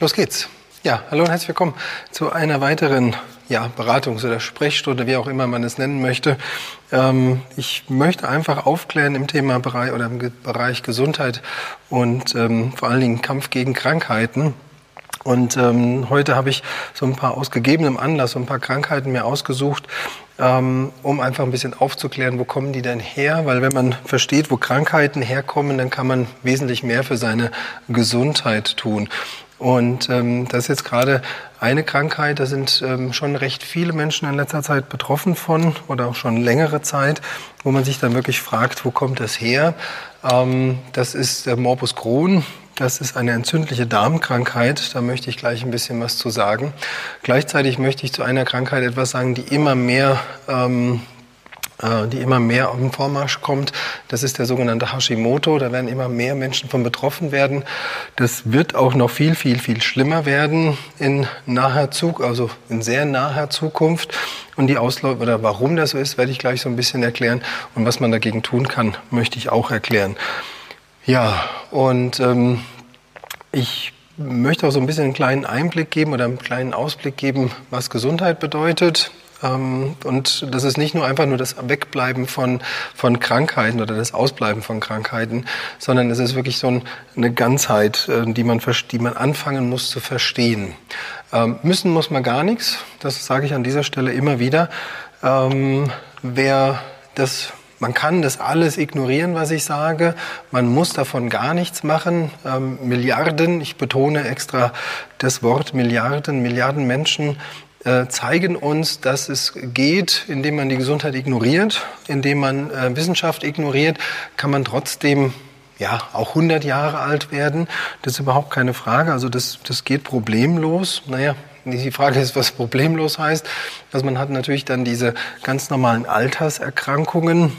Los geht's. Ja, hallo und herzlich willkommen zu einer weiteren ja, Beratungs- oder Sprechstunde, wie auch immer man es nennen möchte. Ähm, ich möchte einfach aufklären im Thema Bereich oder im Bereich Gesundheit und ähm, vor allen Dingen Kampf gegen Krankheiten. Und ähm, heute habe ich so ein paar aus gegebenem Anlass, so ein paar Krankheiten mir ausgesucht, ähm, um einfach ein bisschen aufzuklären, wo kommen die denn her? Weil wenn man versteht, wo Krankheiten herkommen, dann kann man wesentlich mehr für seine Gesundheit tun. Und ähm, das ist jetzt gerade eine Krankheit, da sind ähm, schon recht viele Menschen in letzter Zeit betroffen von oder auch schon längere Zeit, wo man sich dann wirklich fragt, wo kommt das her? Ähm, das ist der Morbus Crohn. Das ist eine entzündliche Darmkrankheit. Da möchte ich gleich ein bisschen was zu sagen. Gleichzeitig möchte ich zu einer Krankheit etwas sagen, die immer mehr ähm, äh, die immer mehr auf den Vormarsch kommt. Das ist der sogenannte Hashimoto. Da werden immer mehr Menschen von betroffen werden. Das wird auch noch viel, viel, viel schlimmer werden in naher Zukunft, also in sehr naher Zukunft. Und die Ausläufe oder warum das so ist, werde ich gleich so ein bisschen erklären. Und was man dagegen tun kann, möchte ich auch erklären. Ja, und ähm, ich möchte auch so ein bisschen einen kleinen Einblick geben oder einen kleinen Ausblick geben, was Gesundheit bedeutet. Ähm, und das ist nicht nur einfach nur das Wegbleiben von, von Krankheiten oder das Ausbleiben von Krankheiten, sondern es ist wirklich so eine Ganzheit, äh, die man, die man anfangen muss zu verstehen. Ähm, müssen muss man gar nichts, das sage ich an dieser Stelle immer wieder. Ähm, wer das man kann das alles ignorieren, was ich sage. Man muss davon gar nichts machen. Milliarden, ich betone extra das Wort Milliarden, Milliarden Menschen zeigen uns, dass es geht, indem man die Gesundheit ignoriert, indem man äh, Wissenschaft ignoriert, kann man trotzdem ja, auch 100 Jahre alt werden. Das ist überhaupt keine Frage. Also das, das geht problemlos. Naja, die Frage ist, was problemlos heißt. Also man hat natürlich dann diese ganz normalen Alterserkrankungen,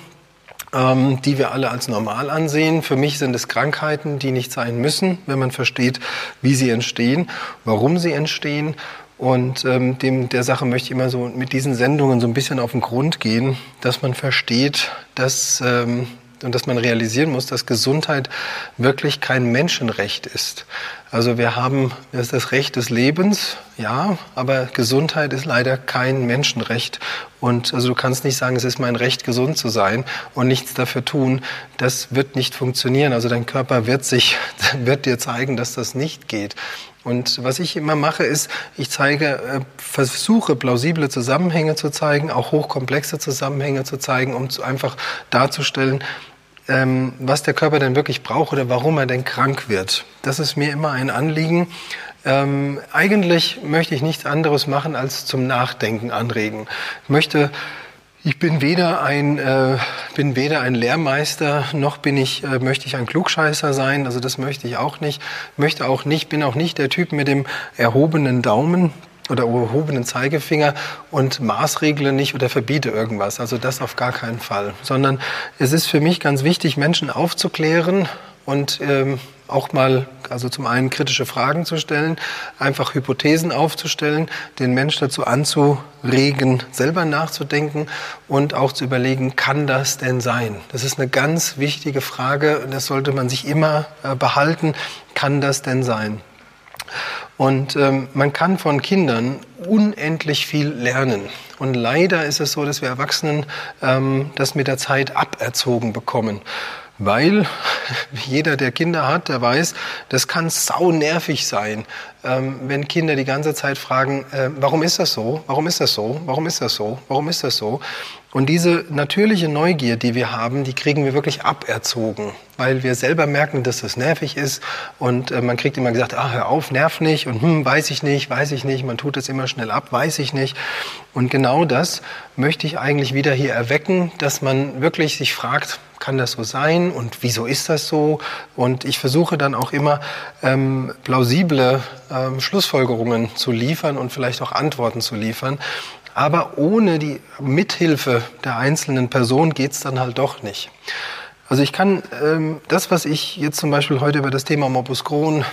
ähm, die wir alle als normal ansehen. Für mich sind es Krankheiten, die nicht sein müssen, wenn man versteht, wie sie entstehen, warum sie entstehen. Und ähm, dem, der Sache möchte ich immer so mit diesen Sendungen so ein bisschen auf den Grund gehen, dass man versteht, dass ähm, und dass man realisieren muss, dass Gesundheit wirklich kein Menschenrecht ist. Also wir haben das, ist das Recht des Lebens, ja, aber Gesundheit ist leider kein Menschenrecht. Und also du kannst nicht sagen, es ist mein Recht, gesund zu sein und nichts dafür tun. Das wird nicht funktionieren. Also dein Körper wird sich, wird dir zeigen, dass das nicht geht. Und was ich immer mache, ist, ich zeige, äh, versuche plausible Zusammenhänge zu zeigen, auch hochkomplexe Zusammenhänge zu zeigen, um einfach darzustellen, ähm, was der Körper denn wirklich braucht oder warum er denn krank wird. Das ist mir immer ein Anliegen. Ähm, eigentlich möchte ich nichts anderes machen, als zum Nachdenken anregen. Ich möchte ich bin weder ein, äh, bin weder ein Lehrmeister, noch bin ich, äh, möchte ich ein Klugscheißer sein. Also das möchte ich auch nicht. Möchte auch nicht, bin auch nicht der Typ mit dem erhobenen Daumen oder erhobenen Zeigefinger und maßregle nicht oder verbiete irgendwas. Also das auf gar keinen Fall. Sondern es ist für mich ganz wichtig, Menschen aufzuklären und ähm, auch mal, also zum einen kritische Fragen zu stellen, einfach Hypothesen aufzustellen, den Mensch dazu anzuregen, selber nachzudenken und auch zu überlegen, kann das denn sein? Das ist eine ganz wichtige Frage, das sollte man sich immer äh, behalten, kann das denn sein? Und ähm, man kann von Kindern unendlich viel lernen. Und leider ist es so, dass wir Erwachsenen ähm, das mit der Zeit aberzogen bekommen. Weil jeder, der Kinder hat, der weiß, das kann sau nervig sein, ähm, wenn Kinder die ganze Zeit fragen, äh, warum ist das so? Warum ist das so? Warum ist das so? Warum ist das so? Und diese natürliche Neugier, die wir haben, die kriegen wir wirklich aberzogen, weil wir selber merken, dass das nervig ist. Und äh, man kriegt immer gesagt, ah, hör auf, nerv nicht und hm, weiß ich nicht, weiß ich nicht. Man tut es immer schnell ab, weiß ich nicht. Und genau das möchte ich eigentlich wieder hier erwecken, dass man wirklich sich fragt, kann das so sein und wieso ist das so? Und ich versuche dann auch immer ähm, plausible ähm, Schlussfolgerungen zu liefern und vielleicht auch Antworten zu liefern. Aber ohne die Mithilfe der einzelnen Person geht's dann halt doch nicht. Also ich kann ähm, das, was ich jetzt zum Beispiel heute über das Thema Morbus Crohn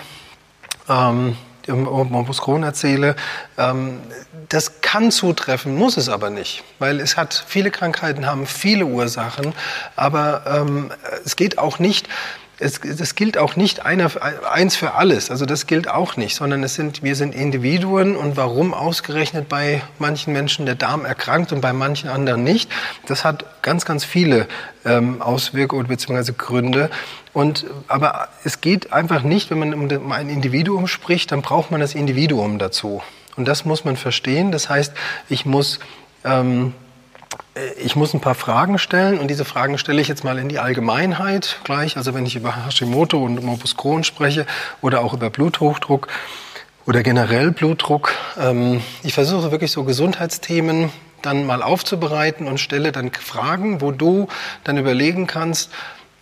ähm, Morbus Crohn erzähle, ähm, das kann zutreffen, muss es aber nicht, weil es hat viele Krankheiten haben viele Ursachen, aber ähm, es geht auch nicht es, das gilt auch nicht einer, eins für alles. Also das gilt auch nicht, sondern es sind, wir sind Individuen und warum ausgerechnet bei manchen Menschen der Darm erkrankt und bei manchen anderen nicht, das hat ganz, ganz viele ähm, Auswirkungen bzw. Gründe. Und, aber es geht einfach nicht, wenn man um ein Individuum spricht, dann braucht man das Individuum dazu. Und das muss man verstehen. Das heißt, ich muss ähm, ich muss ein paar Fragen stellen und diese Fragen stelle ich jetzt mal in die Allgemeinheit gleich. Also wenn ich über Hashimoto und Morbus Crohn spreche oder auch über Bluthochdruck oder generell Blutdruck. Ähm, ich versuche wirklich so Gesundheitsthemen dann mal aufzubereiten und stelle dann Fragen, wo du dann überlegen kannst,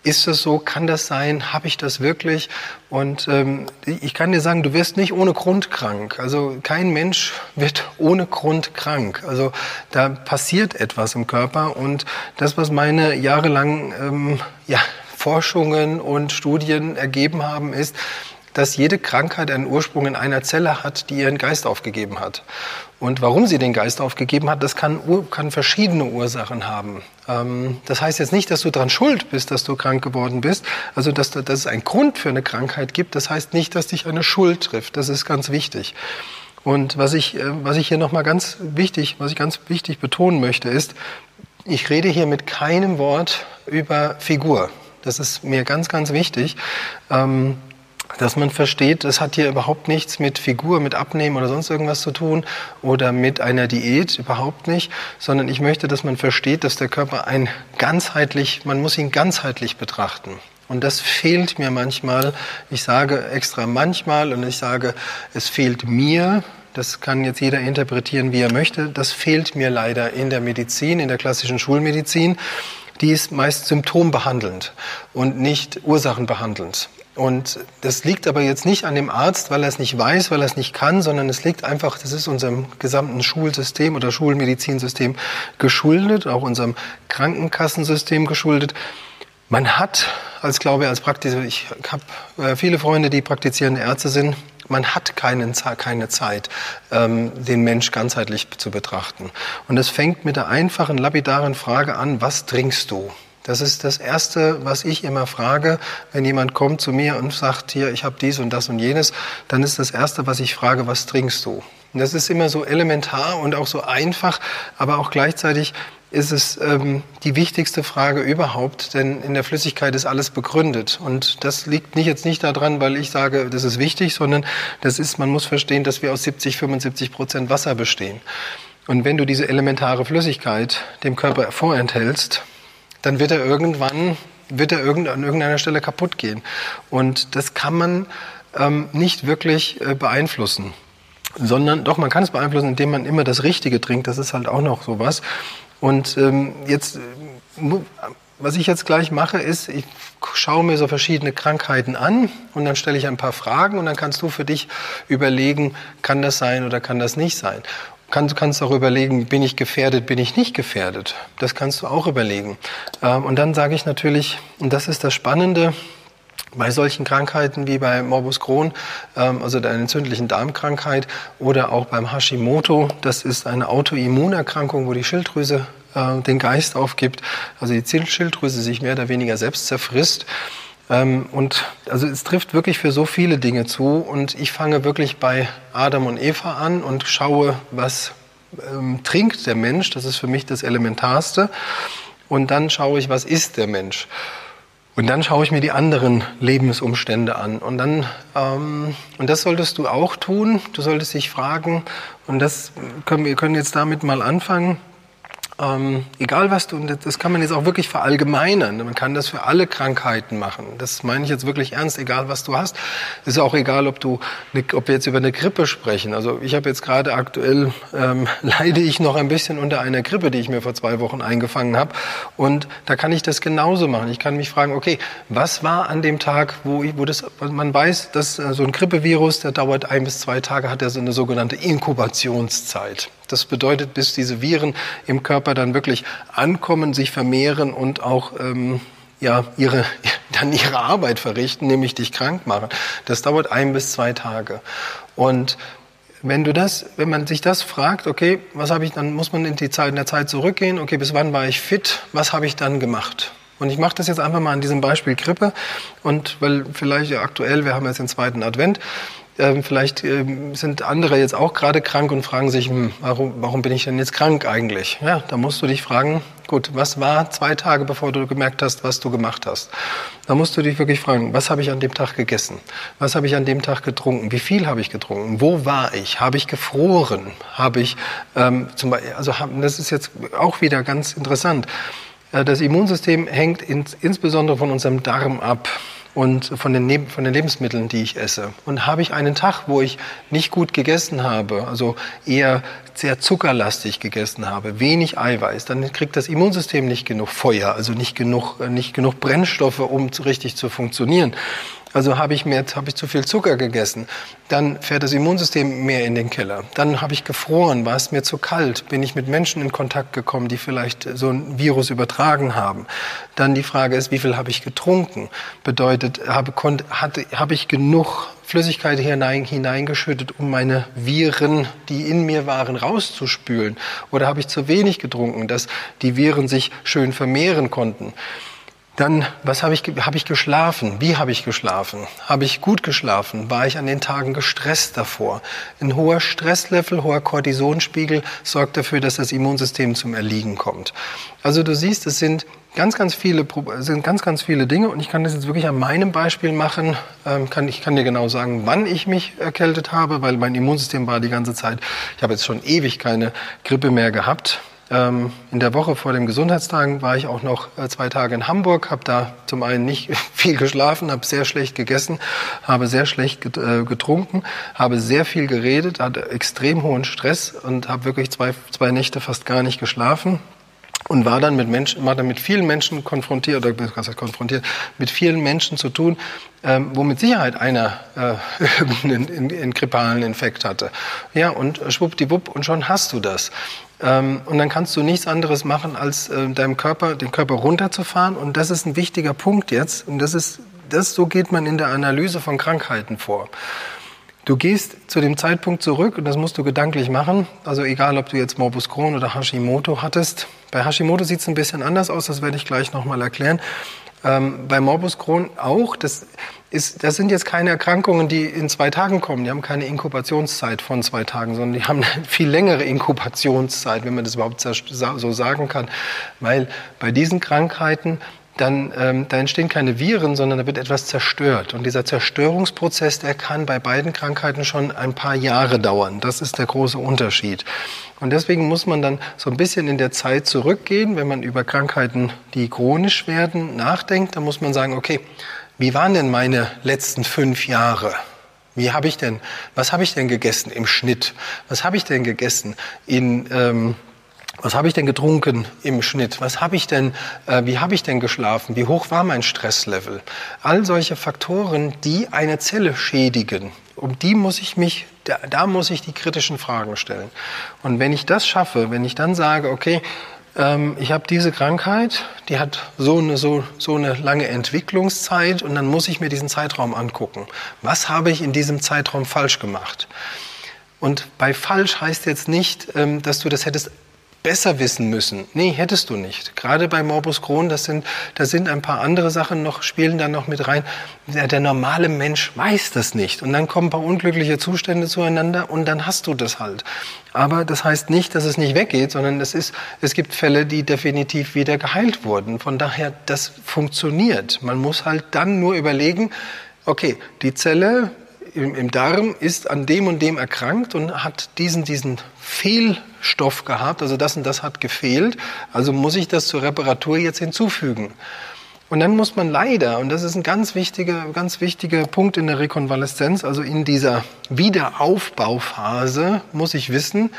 ist es so? Kann das sein? Habe ich das wirklich? Und ähm, ich kann dir sagen, du wirst nicht ohne Grund krank. Also kein Mensch wird ohne Grund krank. Also da passiert etwas im Körper. Und das, was meine jahrelangen ähm, ja, Forschungen und Studien ergeben haben, ist, dass jede Krankheit einen Ursprung in einer Zelle hat, die ihren Geist aufgegeben hat. Und warum sie den Geist aufgegeben hat, das kann, kann verschiedene Ursachen haben. Ähm, das heißt jetzt nicht, dass du daran schuld bist, dass du krank geworden bist. Also, dass, dass es einen Grund für eine Krankheit gibt, das heißt nicht, dass dich eine Schuld trifft. Das ist ganz wichtig. Und was ich, äh, was ich hier nochmal ganz wichtig, was ich ganz wichtig betonen möchte, ist, ich rede hier mit keinem Wort über Figur. Das ist mir ganz, ganz wichtig. Ähm, dass man versteht, es hat hier überhaupt nichts mit Figur, mit Abnehmen oder sonst irgendwas zu tun oder mit einer Diät, überhaupt nicht, sondern ich möchte, dass man versteht, dass der Körper ein ganzheitlich, man muss ihn ganzheitlich betrachten. Und das fehlt mir manchmal. Ich sage extra manchmal und ich sage, es fehlt mir. Das kann jetzt jeder interpretieren, wie er möchte. Das fehlt mir leider in der Medizin, in der klassischen Schulmedizin. Die ist meist symptombehandelnd und nicht ursachenbehandelnd. Und das liegt aber jetzt nicht an dem Arzt, weil er es nicht weiß, weil er es nicht kann, sondern es liegt einfach, das ist unserem gesamten Schulsystem oder Schulmedizinsystem geschuldet, auch unserem Krankenkassensystem geschuldet. Man hat, als glaube ich, als Praktiker, ich habe äh, viele Freunde, die praktizierende Ärzte sind, man hat keinen, keine Zeit, ähm, den Mensch ganzheitlich zu betrachten. Und es fängt mit der einfachen, lapidaren Frage an, was trinkst du? Das ist das Erste, was ich immer frage, wenn jemand kommt zu mir und sagt, hier, ich habe dies und das und jenes, dann ist das Erste, was ich frage, was trinkst du? Und das ist immer so elementar und auch so einfach, aber auch gleichzeitig ist es ähm, die wichtigste Frage überhaupt, denn in der Flüssigkeit ist alles begründet. Und das liegt nicht jetzt nicht daran, weil ich sage, das ist wichtig, sondern das ist, man muss verstehen, dass wir aus 70, 75 Prozent Wasser bestehen. Und wenn du diese elementare Flüssigkeit dem Körper vorenthältst, dann wird er irgendwann, wird er irgend, an irgendeiner Stelle kaputt gehen. Und das kann man ähm, nicht wirklich äh, beeinflussen. Sondern doch, man kann es beeinflussen, indem man immer das Richtige trinkt. Das ist halt auch noch sowas. Und ähm, jetzt, äh, was ich jetzt gleich mache, ist, ich schaue mir so verschiedene Krankheiten an und dann stelle ich ein paar Fragen und dann kannst du für dich überlegen, kann das sein oder kann das nicht sein kannst, kannst auch überlegen, bin ich gefährdet, bin ich nicht gefährdet. Das kannst du auch überlegen. Ähm, und dann sage ich natürlich, und das ist das Spannende, bei solchen Krankheiten wie bei Morbus Crohn, ähm, also der entzündlichen Darmkrankheit oder auch beim Hashimoto, das ist eine Autoimmunerkrankung, wo die Schilddrüse äh, den Geist aufgibt, also die Schilddrüse sich mehr oder weniger selbst zerfrisst. Ähm, und also es trifft wirklich für so viele Dinge zu. Und ich fange wirklich bei Adam und Eva an und schaue, was ähm, trinkt der Mensch. Das ist für mich das Elementarste. Und dann schaue ich, was ist der Mensch. Und dann schaue ich mir die anderen Lebensumstände an. Und dann, ähm, und das solltest du auch tun. Du solltest dich fragen, und das können wir können jetzt damit mal anfangen. Ähm, egal was du, das kann man jetzt auch wirklich verallgemeinern. Man kann das für alle Krankheiten machen. Das meine ich jetzt wirklich ernst, egal was du hast. Ist auch egal, ob du, ob wir jetzt über eine Grippe sprechen. Also ich habe jetzt gerade aktuell, ähm, leide ich noch ein bisschen unter einer Grippe, die ich mir vor zwei Wochen eingefangen habe. Und da kann ich das genauso machen. Ich kann mich fragen, okay, was war an dem Tag, wo, ich, wo das, man weiß, dass äh, so ein Grippevirus, der dauert ein bis zwei Tage, hat er so eine sogenannte Inkubationszeit. Das bedeutet, bis diese Viren im Körper dann wirklich ankommen, sich vermehren und auch ähm, ja, ihre, dann ihre Arbeit verrichten, nämlich dich krank machen. Das dauert ein bis zwei Tage. Und wenn du das, wenn man sich das fragt, okay, was habe ich, dann muss man in die Zeit, in der Zeit zurückgehen, okay, bis wann war ich fit, was habe ich dann gemacht? Und ich mache das jetzt einfach mal an diesem Beispiel Grippe. Und weil vielleicht ja, aktuell, wir haben jetzt den zweiten Advent, ähm, vielleicht ähm, sind andere jetzt auch gerade krank und fragen sich, hm, warum, warum bin ich denn jetzt krank eigentlich? Ja, da musst du dich fragen, gut, was war zwei Tage, bevor du gemerkt hast, was du gemacht hast? Da musst du dich wirklich fragen, was habe ich an dem Tag gegessen? Was habe ich an dem Tag getrunken? Wie viel habe ich getrunken? Wo war ich? Habe ich gefroren? Habe ich, ähm, zum Beispiel, also das ist jetzt auch wieder ganz interessant. Äh, das Immunsystem hängt ins, insbesondere von unserem Darm ab und von den, von den Lebensmitteln, die ich esse. Und habe ich einen Tag, wo ich nicht gut gegessen habe, also eher sehr zuckerlastig gegessen habe, wenig Eiweiß, dann kriegt das Immunsystem nicht genug Feuer, also nicht genug, nicht genug Brennstoffe, um richtig zu funktionieren. Also habe ich mehr, habe ich zu viel Zucker gegessen, dann fährt das Immunsystem mehr in den Keller. Dann habe ich gefroren, war es mir zu kalt, bin ich mit Menschen in Kontakt gekommen, die vielleicht so ein Virus übertragen haben. Dann die Frage ist, wie viel habe ich getrunken? Bedeutet, habe, konnte, hatte, habe ich genug Flüssigkeit hinein, hineingeschüttet, um meine Viren, die in mir waren, rauszuspülen? Oder habe ich zu wenig getrunken, dass die Viren sich schön vermehren konnten? Dann, was habe ich, habe ich geschlafen? Wie habe ich geschlafen? Habe ich gut geschlafen? War ich an den Tagen gestresst davor? Ein hoher Stresslevel, hoher Cortisonspiegel sorgt dafür, dass das Immunsystem zum Erliegen kommt. Also du siehst, es sind ganz, ganz viele, sind ganz, ganz viele Dinge und ich kann das jetzt wirklich an meinem Beispiel machen. Ähm, kann, ich kann dir genau sagen, wann ich mich erkältet habe, weil mein Immunsystem war die ganze Zeit, ich habe jetzt schon ewig keine Grippe mehr gehabt. Ähm, in der Woche vor dem Gesundheitstagen war ich auch noch äh, zwei Tage in Hamburg, habe da zum einen nicht viel geschlafen, habe sehr schlecht gegessen, habe sehr schlecht äh, getrunken, habe sehr viel geredet, hatte extrem hohen Stress und habe wirklich zwei, zwei Nächte fast gar nicht geschlafen und war dann mit Menschen, war dann mit vielen Menschen konfrontiert oder konfrontiert mit vielen Menschen zu tun, ähm, wo mit Sicherheit einer äh, einen, einen grippalen Infekt hatte. Ja, und schwuppdiwupp und schon hast du das. Ähm, und dann kannst du nichts anderes machen, als äh, deinem Körper, den Körper runterzufahren. Und das ist ein wichtiger Punkt jetzt. Und das ist, das, so geht man in der Analyse von Krankheiten vor. Du gehst zu dem Zeitpunkt zurück und das musst du gedanklich machen. Also egal, ob du jetzt Morbus Crohn oder Hashimoto hattest. Bei Hashimoto sieht es ein bisschen anders aus, das werde ich gleich nochmal erklären. Ähm, bei Morbus Crohn auch. Das, ist, das sind jetzt keine Erkrankungen, die in zwei Tagen kommen. Die haben keine Inkubationszeit von zwei Tagen, sondern die haben eine viel längere Inkubationszeit, wenn man das überhaupt so sagen kann. Weil bei diesen Krankheiten dann ähm, da entstehen keine Viren, sondern da wird etwas zerstört. Und dieser Zerstörungsprozess, der kann bei beiden Krankheiten schon ein paar Jahre dauern. Das ist der große Unterschied. Und deswegen muss man dann so ein bisschen in der Zeit zurückgehen, wenn man über Krankheiten, die chronisch werden, nachdenkt. Dann muss man sagen, okay, wie waren denn meine letzten fünf Jahre? Wie habe ich denn, was habe ich denn gegessen im Schnitt? Was habe ich denn gegessen in ähm, was habe ich denn getrunken im Schnitt? Was habe ich denn, äh, wie habe ich denn geschlafen? Wie hoch war mein Stresslevel? All solche Faktoren, die eine Zelle schädigen, um die muss ich mich, da, da muss ich die kritischen Fragen stellen. Und wenn ich das schaffe, wenn ich dann sage, okay, ähm, ich habe diese Krankheit, die hat so eine, so, so eine lange Entwicklungszeit und dann muss ich mir diesen Zeitraum angucken. Was habe ich in diesem Zeitraum falsch gemacht? Und bei falsch heißt jetzt nicht, ähm, dass du das hättest besser wissen müssen. Nee, hättest du nicht. Gerade bei Morbus Crohn, das sind, da sind ein paar andere Sachen noch, spielen da noch mit rein. Der, der normale Mensch weiß das nicht. Und dann kommen ein paar unglückliche Zustände zueinander und dann hast du das halt. Aber das heißt nicht, dass es nicht weggeht, sondern es ist, es gibt Fälle, die definitiv wieder geheilt wurden. Von daher, das funktioniert. Man muss halt dann nur überlegen, okay, die Zelle im, im Darm ist an dem und dem erkrankt und hat diesen, diesen Fehlstoff gehabt, also das und das hat gefehlt, also muss ich das zur Reparatur jetzt hinzufügen. Und dann muss man leider, und das ist ein ganz wichtiger, ganz wichtiger Punkt in der Rekonvaleszenz, also in dieser Wiederaufbauphase, muss ich wissen,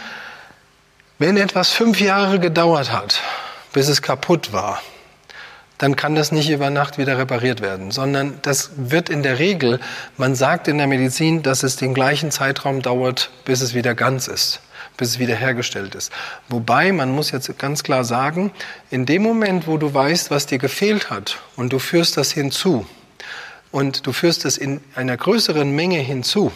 wenn etwas fünf Jahre gedauert hat, bis es kaputt war, dann kann das nicht über Nacht wieder repariert werden, sondern das wird in der Regel, man sagt in der Medizin, dass es den gleichen Zeitraum dauert, bis es wieder ganz ist, bis es wieder hergestellt ist. Wobei, man muss jetzt ganz klar sagen, in dem Moment, wo du weißt, was dir gefehlt hat und du führst das hinzu und du führst es in einer größeren Menge hinzu,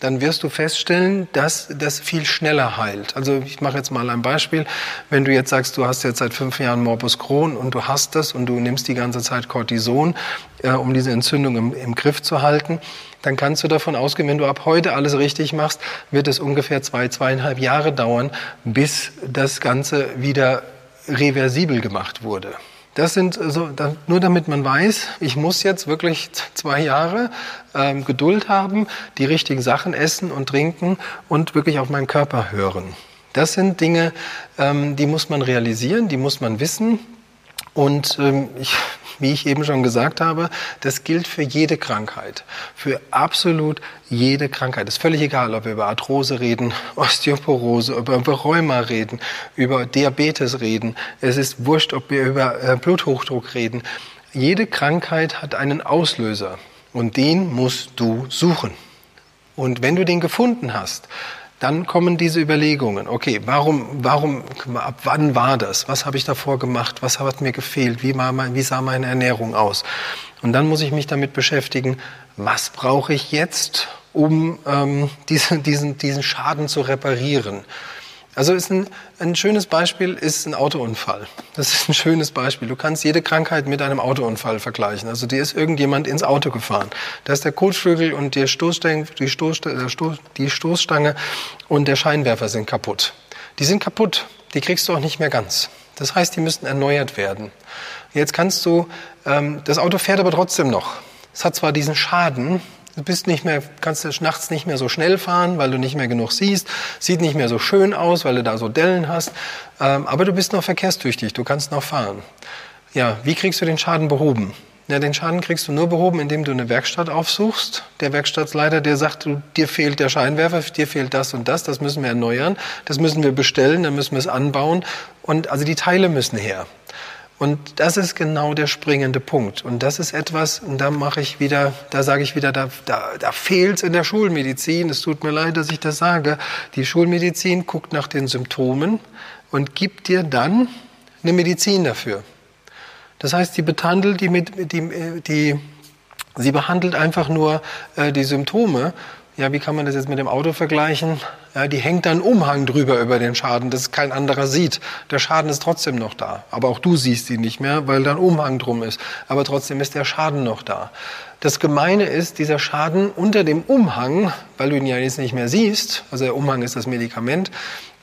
dann wirst du feststellen, dass das viel schneller heilt. Also ich mache jetzt mal ein Beispiel. Wenn du jetzt sagst, du hast jetzt seit fünf Jahren Morbus Crohn und du hast das und du nimmst die ganze Zeit Cortison, äh, um diese Entzündung im, im Griff zu halten, dann kannst du davon ausgehen, wenn du ab heute alles richtig machst, wird es ungefähr zwei, zweieinhalb Jahre dauern, bis das Ganze wieder reversibel gemacht wurde. Das sind so, nur damit man weiß, ich muss jetzt wirklich zwei Jahre ähm, Geduld haben, die richtigen Sachen essen und trinken und wirklich auf meinen Körper hören. Das sind Dinge, ähm, die muss man realisieren, die muss man wissen. Und ähm, ich wie ich eben schon gesagt habe, das gilt für jede Krankheit, für absolut jede Krankheit. Es ist völlig egal, ob wir über Arthrose reden, Osteoporose, ob wir über Rheuma reden, über Diabetes reden. Es ist wurscht, ob wir über äh, Bluthochdruck reden. Jede Krankheit hat einen Auslöser und den musst du suchen. Und wenn du den gefunden hast, dann kommen diese Überlegungen. Okay, warum, warum, ab wann war das? Was habe ich davor gemacht? Was hat mir gefehlt? Wie, mein, wie sah meine Ernährung aus? Und dann muss ich mich damit beschäftigen, was brauche ich jetzt, um ähm, diesen, diesen, diesen Schaden zu reparieren? Also ist ein, ein schönes Beispiel ist ein Autounfall. Das ist ein schönes Beispiel. Du kannst jede Krankheit mit einem Autounfall vergleichen. Also dir ist irgendjemand ins Auto gefahren. Da ist der Kotflügel und die Stoßstange, die, Stoßstange, die Stoßstange und der Scheinwerfer sind kaputt. Die sind kaputt. Die kriegst du auch nicht mehr ganz. Das heißt, die müssten erneuert werden. Jetzt kannst du, ähm, das Auto fährt aber trotzdem noch. Es hat zwar diesen Schaden, Du bist nicht mehr, kannst du nachts nicht mehr so schnell fahren, weil du nicht mehr genug siehst. Sieht nicht mehr so schön aus, weil du da so Dellen hast. Ähm, aber du bist noch verkehrstüchtig, du kannst noch fahren. Ja, wie kriegst du den Schaden behoben? Ja, den Schaden kriegst du nur behoben, indem du eine Werkstatt aufsuchst. Der Werkstattsleiter, der sagt, du, dir fehlt der Scheinwerfer, dir fehlt das und das, das müssen wir erneuern, das müssen wir bestellen, dann müssen wir es anbauen. Und also die Teile müssen her. Und das ist genau der springende Punkt. Und das ist etwas, und da mache ich wieder, da sage ich wieder, da, da, da fehlt in der Schulmedizin. Es tut mir leid, dass ich das sage. Die Schulmedizin guckt nach den Symptomen und gibt dir dann eine Medizin dafür. Das heißt, sie behandelt die, die, die, sie behandelt einfach nur äh, die Symptome ja, wie kann man das jetzt mit dem Auto vergleichen? Ja, die hängt dann Umhang drüber über den Schaden, dass kein anderer sieht. Der Schaden ist trotzdem noch da. Aber auch du siehst ihn nicht mehr, weil da ein Umhang drum ist. Aber trotzdem ist der Schaden noch da. Das Gemeine ist, dieser Schaden unter dem Umhang, weil du ihn ja jetzt nicht mehr siehst, also der Umhang ist das Medikament,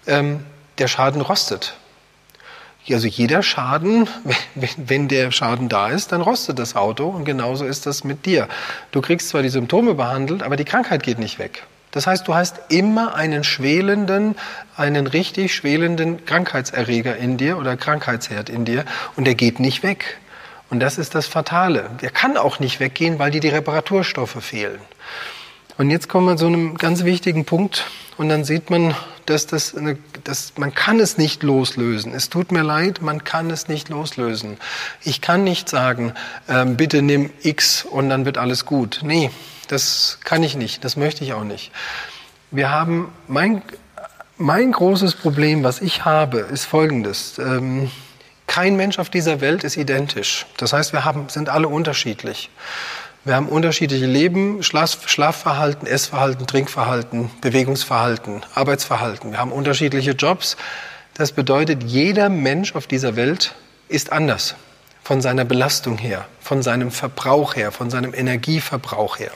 ähm, der Schaden rostet. Also jeder Schaden, wenn der Schaden da ist, dann rostet das Auto und genauso ist das mit dir. Du kriegst zwar die Symptome behandelt, aber die Krankheit geht nicht weg. Das heißt, du hast immer einen schwelenden, einen richtig schwelenden Krankheitserreger in dir oder Krankheitsherd in dir und der geht nicht weg. Und das ist das Fatale. Der kann auch nicht weggehen, weil dir die Reparaturstoffe fehlen. Und jetzt kommen wir zu einem ganz wichtigen Punkt und dann sieht man, dass das eine, dass man kann es nicht loslösen. Es tut mir leid, man kann es nicht loslösen. Ich kann nicht sagen, äh, bitte nimm X und dann wird alles gut. Nee, das kann ich nicht. Das möchte ich auch nicht. Wir haben mein mein großes Problem, was ich habe, ist folgendes. Ähm, kein Mensch auf dieser Welt ist identisch. Das heißt, wir haben, sind alle unterschiedlich. Wir haben unterschiedliche Leben, Schlaf, Schlafverhalten, Essverhalten, Trinkverhalten, Bewegungsverhalten, Arbeitsverhalten. Wir haben unterschiedliche Jobs. Das bedeutet, jeder Mensch auf dieser Welt ist anders. Von seiner Belastung her, von seinem Verbrauch her, von seinem Energieverbrauch her.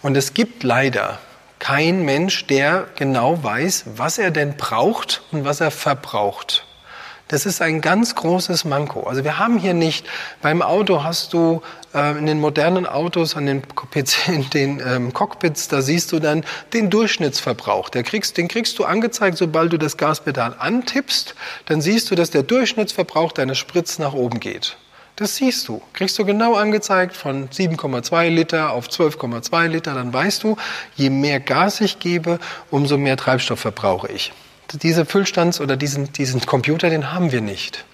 Und es gibt leider kein Mensch, der genau weiß, was er denn braucht und was er verbraucht. Das ist ein ganz großes Manko. Also wir haben hier nicht, beim Auto hast du äh, in den modernen Autos, an den, in den ähm, Cockpits, da siehst du dann den Durchschnittsverbrauch. Der kriegst, den kriegst du angezeigt, sobald du das Gaspedal antippst, dann siehst du, dass der Durchschnittsverbrauch deiner Spritz nach oben geht. Das siehst du. Kriegst du genau angezeigt von 7,2 Liter auf 12,2 Liter, dann weißt du, je mehr Gas ich gebe, umso mehr Treibstoff verbrauche ich diese Füllstands- oder diesen, diesen Computer, den haben wir nicht.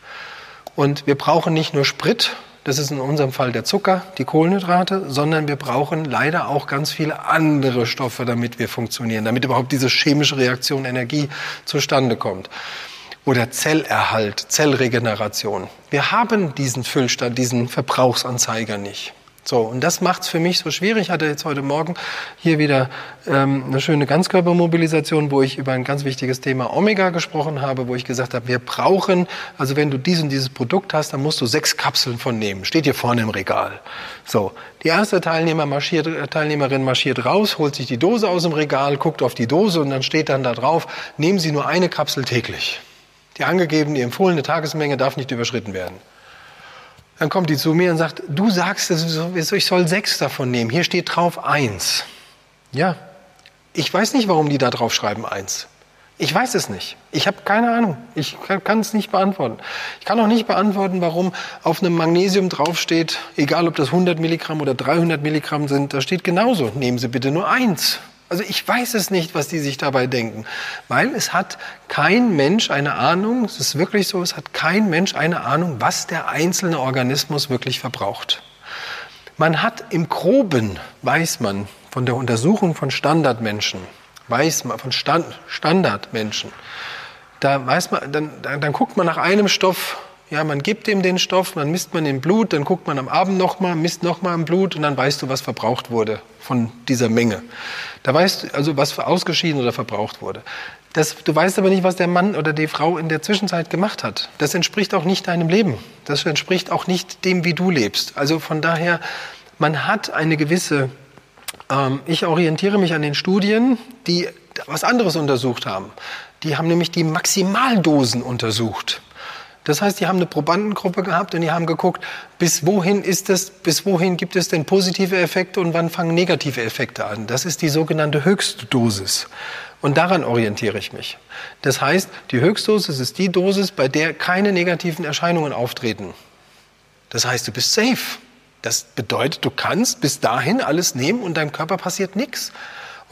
Und wir brauchen nicht nur Sprit, das ist in unserem Fall der Zucker, die Kohlenhydrate, sondern wir brauchen leider auch ganz viele andere Stoffe, damit wir funktionieren, damit überhaupt diese chemische Reaktion Energie zustande kommt. Oder Zellerhalt, Zellregeneration. Wir haben diesen Füllstand, diesen Verbrauchsanzeiger nicht. So, und das macht's für mich so schwierig. Ich hatte jetzt heute Morgen hier wieder ähm, eine schöne Ganzkörpermobilisation, wo ich über ein ganz wichtiges Thema Omega gesprochen habe, wo ich gesagt habe, wir brauchen, also wenn du dies und dieses Produkt hast, dann musst du sechs Kapseln von nehmen. Steht hier vorne im Regal. So, die erste Teilnehmer marschiert, Teilnehmerin marschiert raus, holt sich die Dose aus dem Regal, guckt auf die Dose und dann steht dann da drauf, nehmen Sie nur eine Kapsel täglich. Die angegebene, die empfohlene Tagesmenge darf nicht überschritten werden. Dann kommt die zu mir und sagt, du sagst, ich soll sechs davon nehmen. Hier steht drauf eins. Ja, ich weiß nicht, warum die da drauf schreiben eins. Ich weiß es nicht. Ich habe keine Ahnung. Ich kann es nicht beantworten. Ich kann auch nicht beantworten, warum auf einem Magnesium draufsteht, egal ob das 100 Milligramm oder 300 Milligramm sind, da steht genauso, nehmen Sie bitte nur eins. Also ich weiß es nicht, was die sich dabei denken, weil es hat kein Mensch eine Ahnung, es ist wirklich so, es hat kein Mensch eine Ahnung, was der einzelne Organismus wirklich verbraucht. Man hat im Groben, weiß man von der Untersuchung von Standardmenschen, weiß man von Stand, Standardmenschen, da weiß man, dann, dann, dann guckt man nach einem Stoff, ja, man gibt ihm den Stoff, dann misst man im Blut, dann guckt man am Abend nochmal, misst nochmal im Blut und dann weißt du, was verbraucht wurde von dieser Menge. Da weißt du also, was ausgeschieden oder verbraucht wurde. Das, du weißt aber nicht, was der Mann oder die Frau in der Zwischenzeit gemacht hat. Das entspricht auch nicht deinem Leben. Das entspricht auch nicht dem, wie du lebst. Also von daher, man hat eine gewisse, ähm, ich orientiere mich an den Studien, die was anderes untersucht haben. Die haben nämlich die Maximaldosen untersucht. Das heißt, die haben eine Probandengruppe gehabt und die haben geguckt, bis wohin ist es, bis wohin gibt es denn positive Effekte und wann fangen negative Effekte an. Das ist die sogenannte Höchstdosis. Und daran orientiere ich mich. Das heißt, die Höchstdosis ist die Dosis, bei der keine negativen Erscheinungen auftreten. Das heißt, du bist safe. Das bedeutet, du kannst bis dahin alles nehmen und deinem Körper passiert nichts.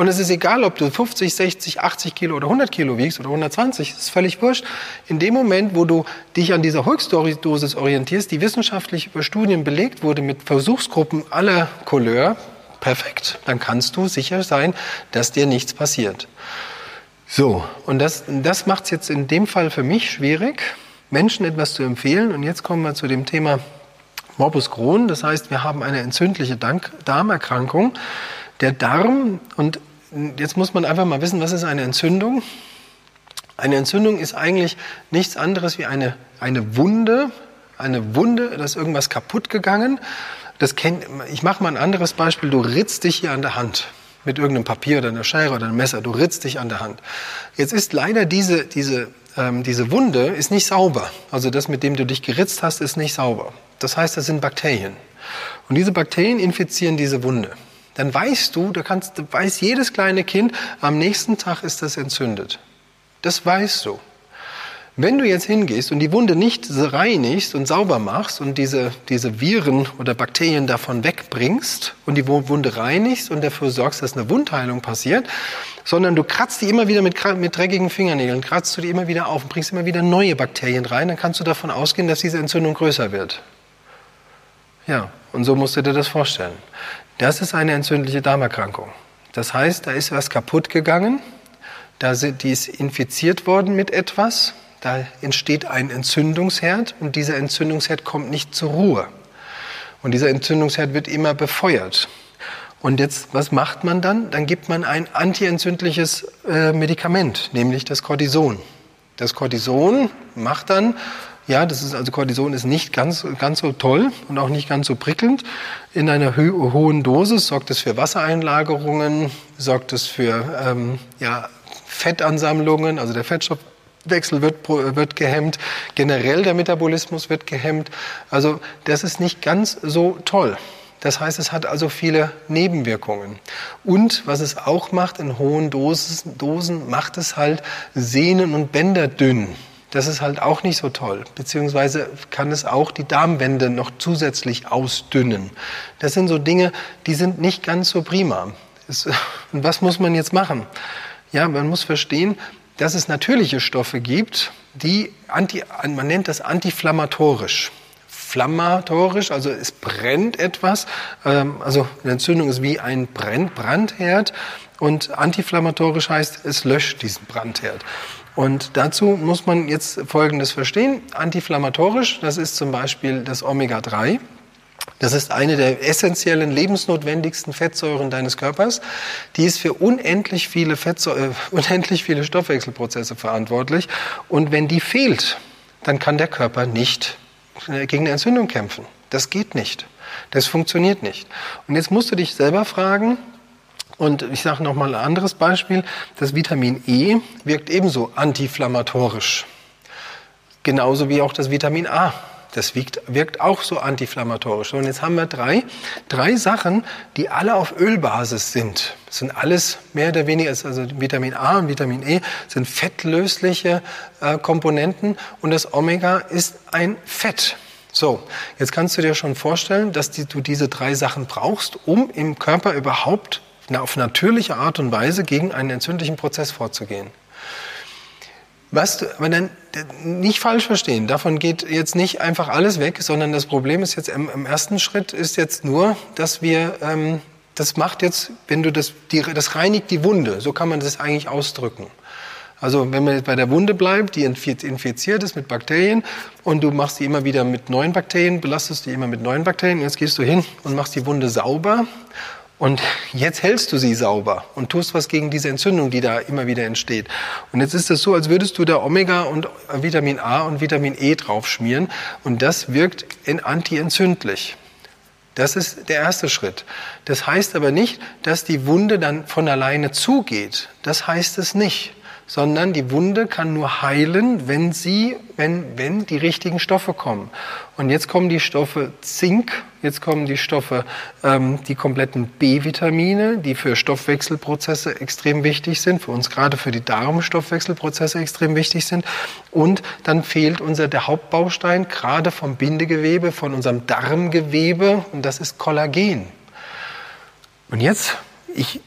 Und es ist egal, ob du 50, 60, 80 Kilo oder 100 Kilo wiegst oder 120, das ist völlig wurscht. In dem Moment, wo du dich an dieser Höchstdosis orientierst, die wissenschaftlich über Studien belegt wurde mit Versuchsgruppen aller Couleur, perfekt, dann kannst du sicher sein, dass dir nichts passiert. So, und das, das macht es jetzt in dem Fall für mich schwierig, Menschen etwas zu empfehlen. Und jetzt kommen wir zu dem Thema Morbus Crohn. Das heißt, wir haben eine entzündliche Darmerkrankung der Darm, und jetzt muss man einfach mal wissen, was ist eine Entzündung? Eine Entzündung ist eigentlich nichts anderes wie eine, eine Wunde, eine Wunde, da ist irgendwas kaputt gegangen. Das kennt, ich mache mal ein anderes Beispiel. Du ritzt dich hier an der Hand mit irgendeinem Papier oder einer Schere oder einem Messer. Du ritzt dich an der Hand. Jetzt ist leider diese, diese, ähm, diese Wunde ist nicht sauber. Also das, mit dem du dich geritzt hast, ist nicht sauber. Das heißt, das sind Bakterien. Und diese Bakterien infizieren diese Wunde dann weißt du, da kannst, weiß jedes kleine Kind, am nächsten Tag ist das entzündet. Das weißt du. Wenn du jetzt hingehst und die Wunde nicht reinigst und sauber machst und diese, diese Viren oder Bakterien davon wegbringst und die Wunde reinigst und dafür sorgst, dass eine Wundheilung passiert, sondern du kratzt die immer wieder mit, mit dreckigen Fingernägeln, kratzt du die immer wieder auf und bringst immer wieder neue Bakterien rein, dann kannst du davon ausgehen, dass diese Entzündung größer wird. Ja, und so musst du dir das vorstellen. Das ist eine entzündliche Darmerkrankung. Das heißt, da ist was kaputt gegangen, da die ist infiziert worden mit etwas, da entsteht ein Entzündungsherd und dieser Entzündungsherd kommt nicht zur Ruhe. Und dieser Entzündungsherd wird immer befeuert. Und jetzt, was macht man dann? Dann gibt man ein antientzündliches äh, Medikament, nämlich das Cortison. Das Cortison macht dann ja, das ist also Cortison ist nicht ganz, ganz so toll und auch nicht ganz so prickelnd. In einer ho hohen Dosis sorgt es für Wassereinlagerungen, sorgt es für ähm, ja, Fettansammlungen, also der Fettstoffwechsel wird, wird gehemmt, generell der Metabolismus wird gehemmt. Also das ist nicht ganz so toll. Das heißt, es hat also viele Nebenwirkungen. Und was es auch macht, in hohen Dosen, Dosen macht es halt Sehnen und Bänder dünn. Das ist halt auch nicht so toll. Beziehungsweise kann es auch die Darmwände noch zusätzlich ausdünnen. Das sind so Dinge, die sind nicht ganz so prima. Es, und was muss man jetzt machen? Ja, man muss verstehen, dass es natürliche Stoffe gibt, die anti, man nennt das antiflammatorisch. Flammatorisch, also es brennt etwas. Ähm, also eine Entzündung ist wie ein Brandherd. Und antiflammatorisch heißt, es löscht diesen Brandherd. Und dazu muss man jetzt Folgendes verstehen. Antiflammatorisch, das ist zum Beispiel das Omega-3. Das ist eine der essentiellen, lebensnotwendigsten Fettsäuren deines Körpers. Die ist für unendlich viele, Fettsäure, äh, unendlich viele Stoffwechselprozesse verantwortlich. Und wenn die fehlt, dann kann der Körper nicht äh, gegen eine Entzündung kämpfen. Das geht nicht. Das funktioniert nicht. Und jetzt musst du dich selber fragen, und ich sage nochmal ein anderes Beispiel, das Vitamin E wirkt ebenso antiflammatorisch. Genauso wie auch das Vitamin A. Das wirkt, wirkt auch so antiflammatorisch. Und jetzt haben wir drei, drei Sachen, die alle auf Ölbasis sind. Das sind alles mehr oder weniger, also Vitamin A und Vitamin E sind fettlösliche äh, Komponenten und das Omega ist ein Fett. So, jetzt kannst du dir schon vorstellen, dass die, du diese drei Sachen brauchst, um im Körper überhaupt auf natürliche Art und Weise gegen einen entzündlichen Prozess vorzugehen. Was du, aber dann nicht falsch verstehen, davon geht jetzt nicht einfach alles weg, sondern das Problem ist jetzt im, im ersten Schritt ist jetzt nur, dass wir, ähm, das macht jetzt, wenn du das, die, das reinigt die Wunde, so kann man das eigentlich ausdrücken. Also wenn man jetzt bei der Wunde bleibt, die infiziert ist mit Bakterien und du machst die immer wieder mit neuen Bakterien, belastest die immer mit neuen Bakterien, jetzt gehst du hin und machst die Wunde sauber und jetzt hältst du sie sauber und tust was gegen diese Entzündung, die da immer wieder entsteht. Und jetzt ist es so, als würdest du da Omega und Vitamin A und Vitamin E drauf schmieren. Und das wirkt antientzündlich. Das ist der erste Schritt. Das heißt aber nicht, dass die Wunde dann von alleine zugeht. Das heißt es nicht sondern die Wunde kann nur heilen, wenn sie, wenn, wenn die richtigen Stoffe kommen. Und jetzt kommen die Stoffe Zink, jetzt kommen die Stoffe, ähm, die kompletten B-Vitamine, die für Stoffwechselprozesse extrem wichtig sind, für uns gerade für die Darmstoffwechselprozesse extrem wichtig sind. Und dann fehlt unser der Hauptbaustein gerade vom Bindegewebe, von unserem Darmgewebe, und das ist Kollagen. Und jetzt ich,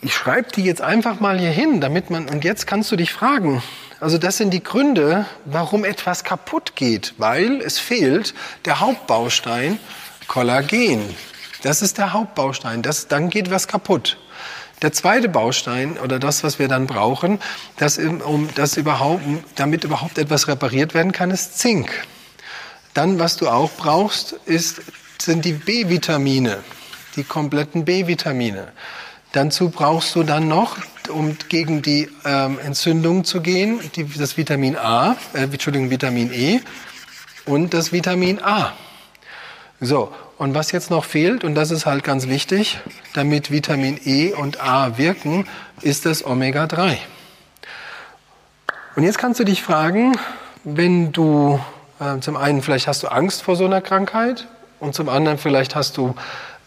ich schreibe die jetzt einfach mal hier hin, damit man, und jetzt kannst du dich fragen, also das sind die Gründe, warum etwas kaputt geht, weil es fehlt der Hauptbaustein Kollagen. Das ist der Hauptbaustein, das, dann geht was kaputt. Der zweite Baustein oder das, was wir dann brauchen, das, um das überhaupt, damit überhaupt etwas repariert werden kann, ist Zink. Dann, was du auch brauchst, ist, sind die B-Vitamine, die kompletten B-Vitamine. Dazu brauchst du dann noch, um gegen die ähm, Entzündung zu gehen, die, das Vitamin A, äh, Entschuldigung, Vitamin E und das Vitamin A. So, und was jetzt noch fehlt, und das ist halt ganz wichtig, damit Vitamin E und A wirken, ist das Omega-3. Und jetzt kannst du dich fragen, wenn du äh, zum einen vielleicht hast du Angst vor so einer Krankheit und zum anderen vielleicht hast du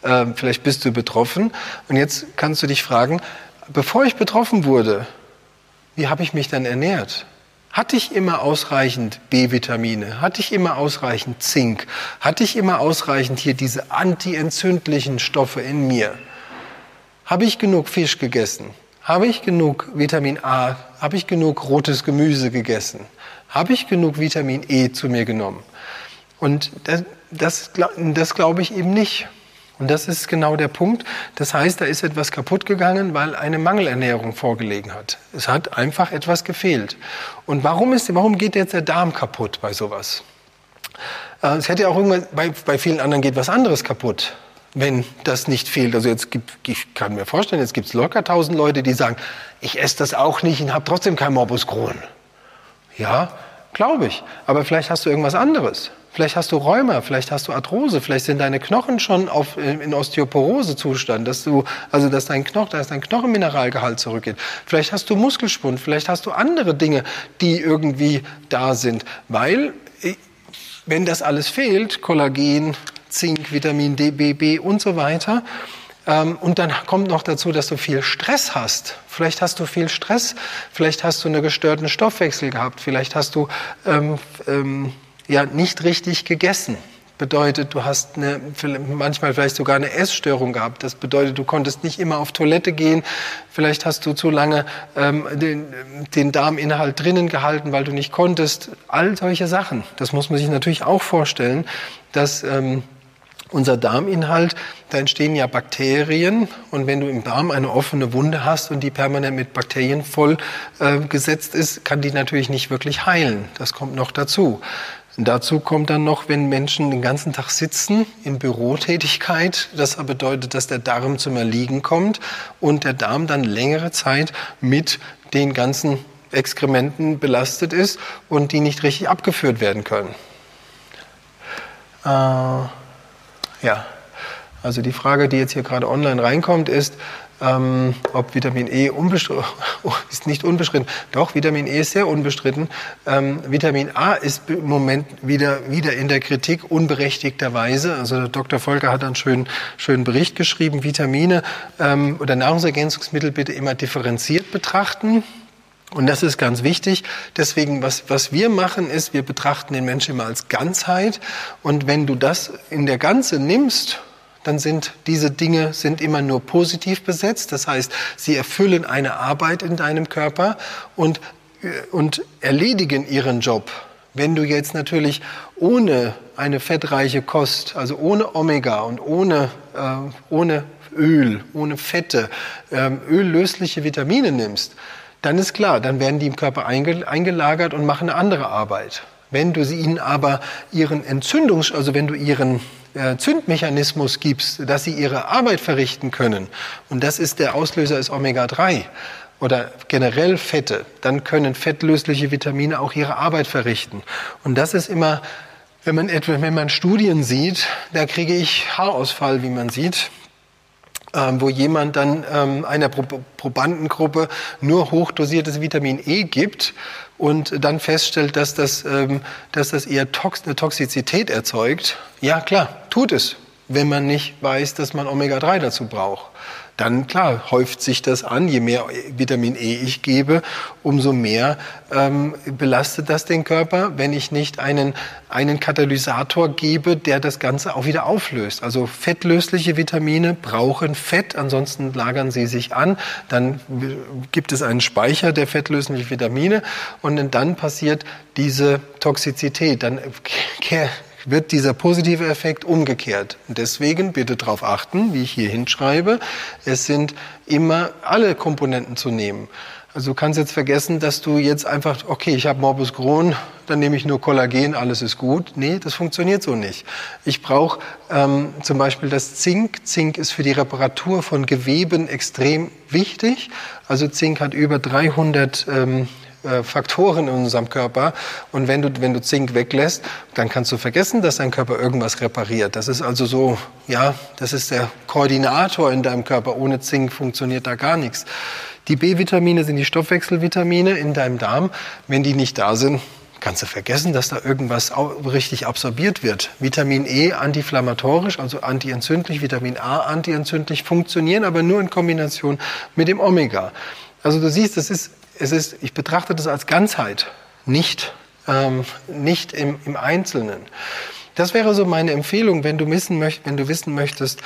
äh, vielleicht bist du betroffen. Und jetzt kannst du dich fragen, bevor ich betroffen wurde, wie habe ich mich dann ernährt? Hatte ich immer ausreichend B-Vitamine? Hatte ich immer ausreichend Zink? Hatte ich immer ausreichend hier diese antientzündlichen Stoffe in mir? Habe ich genug Fisch gegessen? Habe ich genug Vitamin A? Habe ich genug rotes Gemüse gegessen? Habe ich genug Vitamin E zu mir genommen? Und das, das, das glaube ich eben nicht. Und das ist genau der Punkt. Das heißt, da ist etwas kaputt gegangen, weil eine Mangelernährung vorgelegen hat. Es hat einfach etwas gefehlt. Und warum, ist, warum geht jetzt der Darm kaputt bei sowas? Äh, es hätte ja auch irgendwann, bei, bei vielen anderen geht was anderes kaputt, wenn das nicht fehlt. Also jetzt gibt, ich kann mir vorstellen, jetzt gibt es locker tausend Leute, die sagen, ich esse das auch nicht und habe trotzdem kein Morbus Crohn. Ja, glaube ich. Aber vielleicht hast du irgendwas anderes. Vielleicht hast du Rheuma, vielleicht hast du Arthrose, vielleicht sind deine Knochen schon auf, äh, in Osteoporose-Zustand, dass du, also dass dein Knochen, dass dein Knochenmineralgehalt zurückgeht. Vielleicht hast du Muskelspund, vielleicht hast du andere Dinge, die irgendwie da sind, weil äh, wenn das alles fehlt, Kollagen, Zink, Vitamin D, B, B und so weiter, ähm, und dann kommt noch dazu, dass du viel Stress hast. Vielleicht hast du viel Stress, vielleicht hast du einen gestörten Stoffwechsel gehabt, vielleicht hast du ähm, ähm, ja nicht richtig gegessen. Bedeutet, du hast eine, manchmal vielleicht sogar eine Essstörung gehabt. Das bedeutet, du konntest nicht immer auf Toilette gehen. Vielleicht hast du zu lange ähm, den, den Darminhalt drinnen gehalten, weil du nicht konntest. All solche Sachen. Das muss man sich natürlich auch vorstellen, dass ähm, unser Darminhalt, da entstehen ja Bakterien und wenn du im Darm eine offene Wunde hast und die permanent mit Bakterien voll äh, gesetzt ist, kann die natürlich nicht wirklich heilen. Das kommt noch dazu. Dazu kommt dann noch, wenn Menschen den ganzen Tag sitzen in Bürotätigkeit, das bedeutet, dass der Darm zum Erliegen kommt und der Darm dann längere Zeit mit den ganzen Exkrementen belastet ist und die nicht richtig abgeführt werden können. Äh, ja, also die Frage, die jetzt hier gerade online reinkommt, ist, ähm, ob Vitamin E unbestritten, ist nicht unbestritten. Doch, Vitamin E ist sehr unbestritten. Ähm, Vitamin A ist im Moment wieder, wieder in der Kritik, unberechtigterweise. Also Dr. Volker hat einen schönen, schönen Bericht geschrieben. Vitamine ähm, oder Nahrungsergänzungsmittel bitte immer differenziert betrachten. Und das ist ganz wichtig. Deswegen, was, was wir machen, ist, wir betrachten den Menschen immer als Ganzheit. Und wenn du das in der Ganze nimmst, dann sind diese Dinge sind immer nur positiv besetzt. Das heißt, sie erfüllen eine Arbeit in deinem Körper und, und erledigen ihren Job. Wenn du jetzt natürlich ohne eine fettreiche Kost, also ohne Omega und ohne, äh, ohne Öl, ohne Fette, äh, öllösliche Vitamine nimmst, dann ist klar, dann werden die im Körper eingelagert und machen eine andere Arbeit. Wenn du sie ihnen aber ihren Entzündungs, also wenn du ihren äh, Zündmechanismus gibst, dass sie ihre Arbeit verrichten können, und das ist der Auslöser ist Omega-3 oder generell Fette, dann können fettlösliche Vitamine auch ihre Arbeit verrichten. Und das ist immer, wenn man etwa, wenn man Studien sieht, da kriege ich Haarausfall, wie man sieht ähm, wo jemand dann ähm, einer Probandengruppe nur hochdosiertes Vitamin E gibt und dann feststellt, dass das, ähm, dass das eher Tox eine Toxizität erzeugt. Ja, klar, tut es, wenn man nicht weiß, dass man Omega-3 dazu braucht dann klar häuft sich das an. Je mehr Vitamin E ich gebe, umso mehr ähm, belastet das den Körper, wenn ich nicht einen, einen Katalysator gebe, der das Ganze auch wieder auflöst. Also fettlösliche Vitamine brauchen Fett, ansonsten lagern sie sich an. Dann gibt es einen Speicher der fettlöslichen Vitamine und dann passiert diese Toxizität. Dann wird dieser positive Effekt umgekehrt. Deswegen bitte darauf achten, wie ich hier hinschreibe, es sind immer alle Komponenten zu nehmen. Also du kannst jetzt vergessen, dass du jetzt einfach, okay, ich habe Morbus Crohn, dann nehme ich nur Kollagen, alles ist gut. Nee, das funktioniert so nicht. Ich brauche ähm, zum Beispiel das Zink. Zink ist für die Reparatur von Geweben extrem wichtig. Also Zink hat über 300 ähm, äh, Faktoren in unserem Körper. Und wenn du, wenn du Zink weglässt, dann kannst du vergessen, dass dein Körper irgendwas repariert. Das ist also so, ja, das ist der Koordinator in deinem Körper. Ohne Zink funktioniert da gar nichts. Die B-Vitamine sind die Stoffwechselvitamine in deinem Darm. Wenn die nicht da sind, kannst du vergessen, dass da irgendwas richtig absorbiert wird. Vitamin E antiinflammatorisch, also antientzündlich, Vitamin A antientzündlich, funktionieren aber nur in Kombination mit dem Omega. Also du siehst, das ist es ist, ich betrachte das als Ganzheit, nicht, ähm, nicht im, im Einzelnen. Das wäre so meine Empfehlung, wenn du, wissen möcht, wenn du wissen möchtest,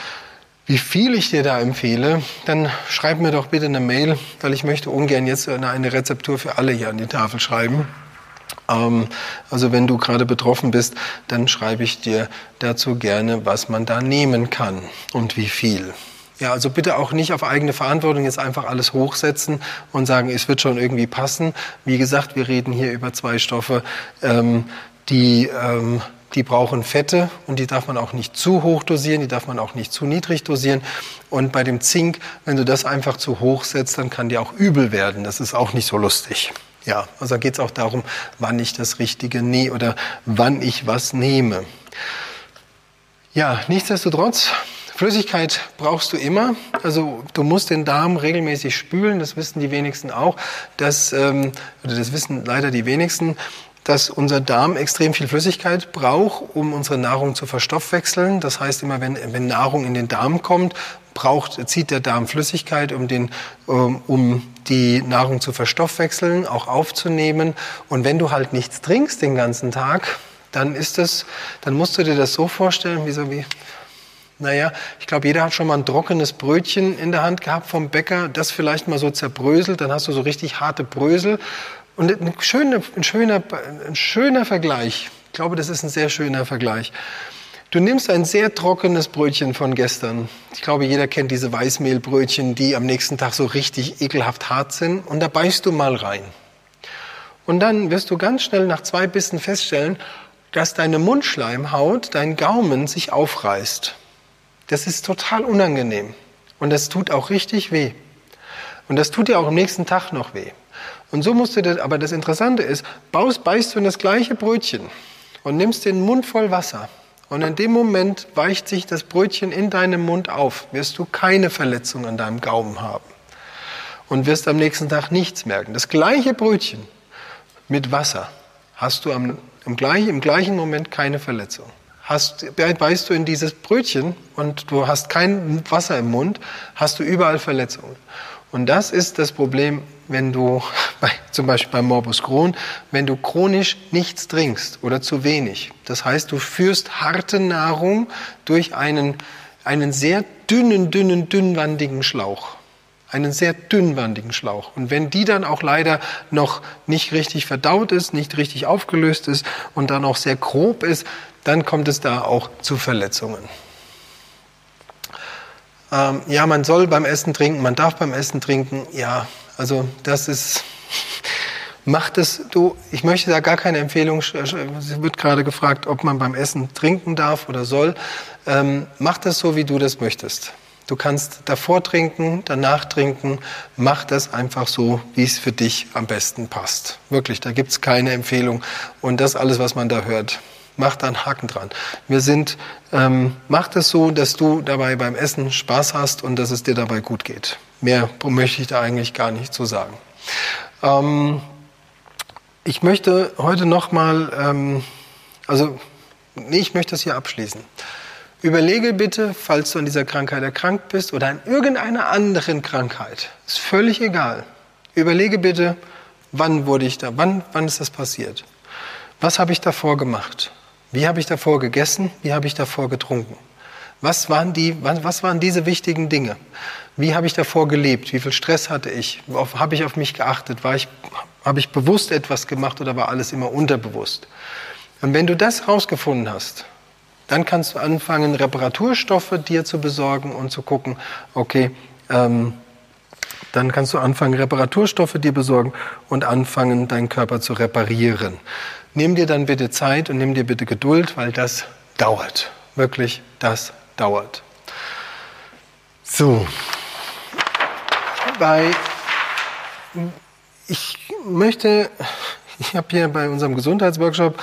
wie viel ich dir da empfehle, dann schreib mir doch bitte eine Mail, weil ich möchte ungern jetzt eine Rezeptur für alle hier an die Tafel schreiben. Ähm, also wenn du gerade betroffen bist, dann schreibe ich dir dazu gerne, was man da nehmen kann und wie viel. Ja, also bitte auch nicht auf eigene Verantwortung jetzt einfach alles hochsetzen und sagen, es wird schon irgendwie passen. Wie gesagt, wir reden hier über zwei Stoffe, ähm, die, ähm, die brauchen Fette und die darf man auch nicht zu hoch dosieren, die darf man auch nicht zu niedrig dosieren. Und bei dem Zink, wenn du das einfach zu hoch setzt, dann kann dir auch übel werden. Das ist auch nicht so lustig. Ja, also da geht es auch darum, wann ich das Richtige nehme oder wann ich was nehme. Ja, nichtsdestotrotz Flüssigkeit brauchst du immer. Also du musst den Darm regelmäßig spülen. Das wissen die wenigsten auch. Dass, ähm, das wissen leider die wenigsten dass unser Darm extrem viel Flüssigkeit braucht, um unsere Nahrung zu verstoffwechseln. Das heißt immer, wenn, wenn Nahrung in den Darm kommt, braucht, zieht der Darm Flüssigkeit, um, den, um, um die Nahrung zu verstoffwechseln, auch aufzunehmen. Und wenn du halt nichts trinkst den ganzen Tag, dann ist das, dann musst du dir das so vorstellen, wie so wie naja, ich glaube, jeder hat schon mal ein trockenes Brötchen in der Hand gehabt vom Bäcker, das vielleicht mal so zerbröselt, dann hast du so richtig harte Brösel. Und ein schöner, ein schöner, ein schöner Vergleich, ich glaube, das ist ein sehr schöner Vergleich. Du nimmst ein sehr trockenes Brötchen von gestern. Ich glaube, jeder kennt diese Weißmehlbrötchen, die am nächsten Tag so richtig ekelhaft hart sind. Und da beißt du mal rein. Und dann wirst du ganz schnell nach zwei Bissen feststellen, dass deine Mundschleimhaut, dein Gaumen sich aufreißt. Das ist total unangenehm. Und das tut auch richtig weh. Und das tut dir auch am nächsten Tag noch weh. Und so musst du das, aber das Interessante ist, baust, beißt du in das gleiche Brötchen und nimmst den Mund voll Wasser. Und in dem Moment weicht sich das Brötchen in deinem Mund auf, wirst du keine Verletzung an deinem Gaumen haben. Und wirst am nächsten Tag nichts merken. Das gleiche Brötchen mit Wasser hast du am, im, gleichen, im gleichen Moment keine Verletzung. Hast, beißt du in dieses Brötchen und du hast kein Wasser im Mund, hast du überall Verletzungen. Und das ist das Problem, wenn du, bei, zum Beispiel beim Morbus Crohn, wenn du chronisch nichts trinkst oder zu wenig. Das heißt, du führst harte Nahrung durch einen, einen sehr dünnen, dünnen, dünnwandigen Schlauch. Einen sehr dünnwandigen Schlauch. Und wenn die dann auch leider noch nicht richtig verdaut ist, nicht richtig aufgelöst ist und dann auch sehr grob ist, dann kommt es da auch zu Verletzungen ähm, ja, man soll beim Essen trinken, man darf beim Essen trinken. Ja, also das ist, macht es, du, ich möchte da gar keine Empfehlung, es wird gerade gefragt, ob man beim Essen trinken darf oder soll. Ähm, mach das so, wie du das möchtest. Du kannst davor trinken, danach trinken. Mach das einfach so, wie es für dich am besten passt. Wirklich, da gibt es keine Empfehlung. Und das alles, was man da hört, mach da einen Haken dran. Wir sind, ähm, mach das so, dass du dabei beim Essen Spaß hast und dass es dir dabei gut geht. Mehr möchte ich da eigentlich gar nicht zu sagen. Ähm, ich möchte heute nochmal, ähm, also, nee, ich möchte das hier abschließen. Überlege bitte, falls du an dieser Krankheit erkrankt bist oder an irgendeiner anderen Krankheit, ist völlig egal. Überlege bitte, wann wurde ich da, wann, wann ist das passiert? Was habe ich davor gemacht? Wie habe ich davor gegessen? Wie habe ich davor getrunken? Was waren, die, was waren diese wichtigen Dinge? Wie habe ich davor gelebt? Wie viel Stress hatte ich? Habe ich auf mich geachtet? War ich, habe ich bewusst etwas gemacht oder war alles immer unterbewusst? Und wenn du das herausgefunden hast, dann kannst du anfangen, Reparaturstoffe dir zu besorgen und zu gucken, okay, ähm, dann kannst du anfangen, Reparaturstoffe dir besorgen und anfangen, deinen Körper zu reparieren. Nimm dir dann bitte Zeit und nimm dir bitte Geduld, weil das dauert. Wirklich, das dauert. So. Bei, ich möchte, ich habe hier bei unserem Gesundheitsworkshop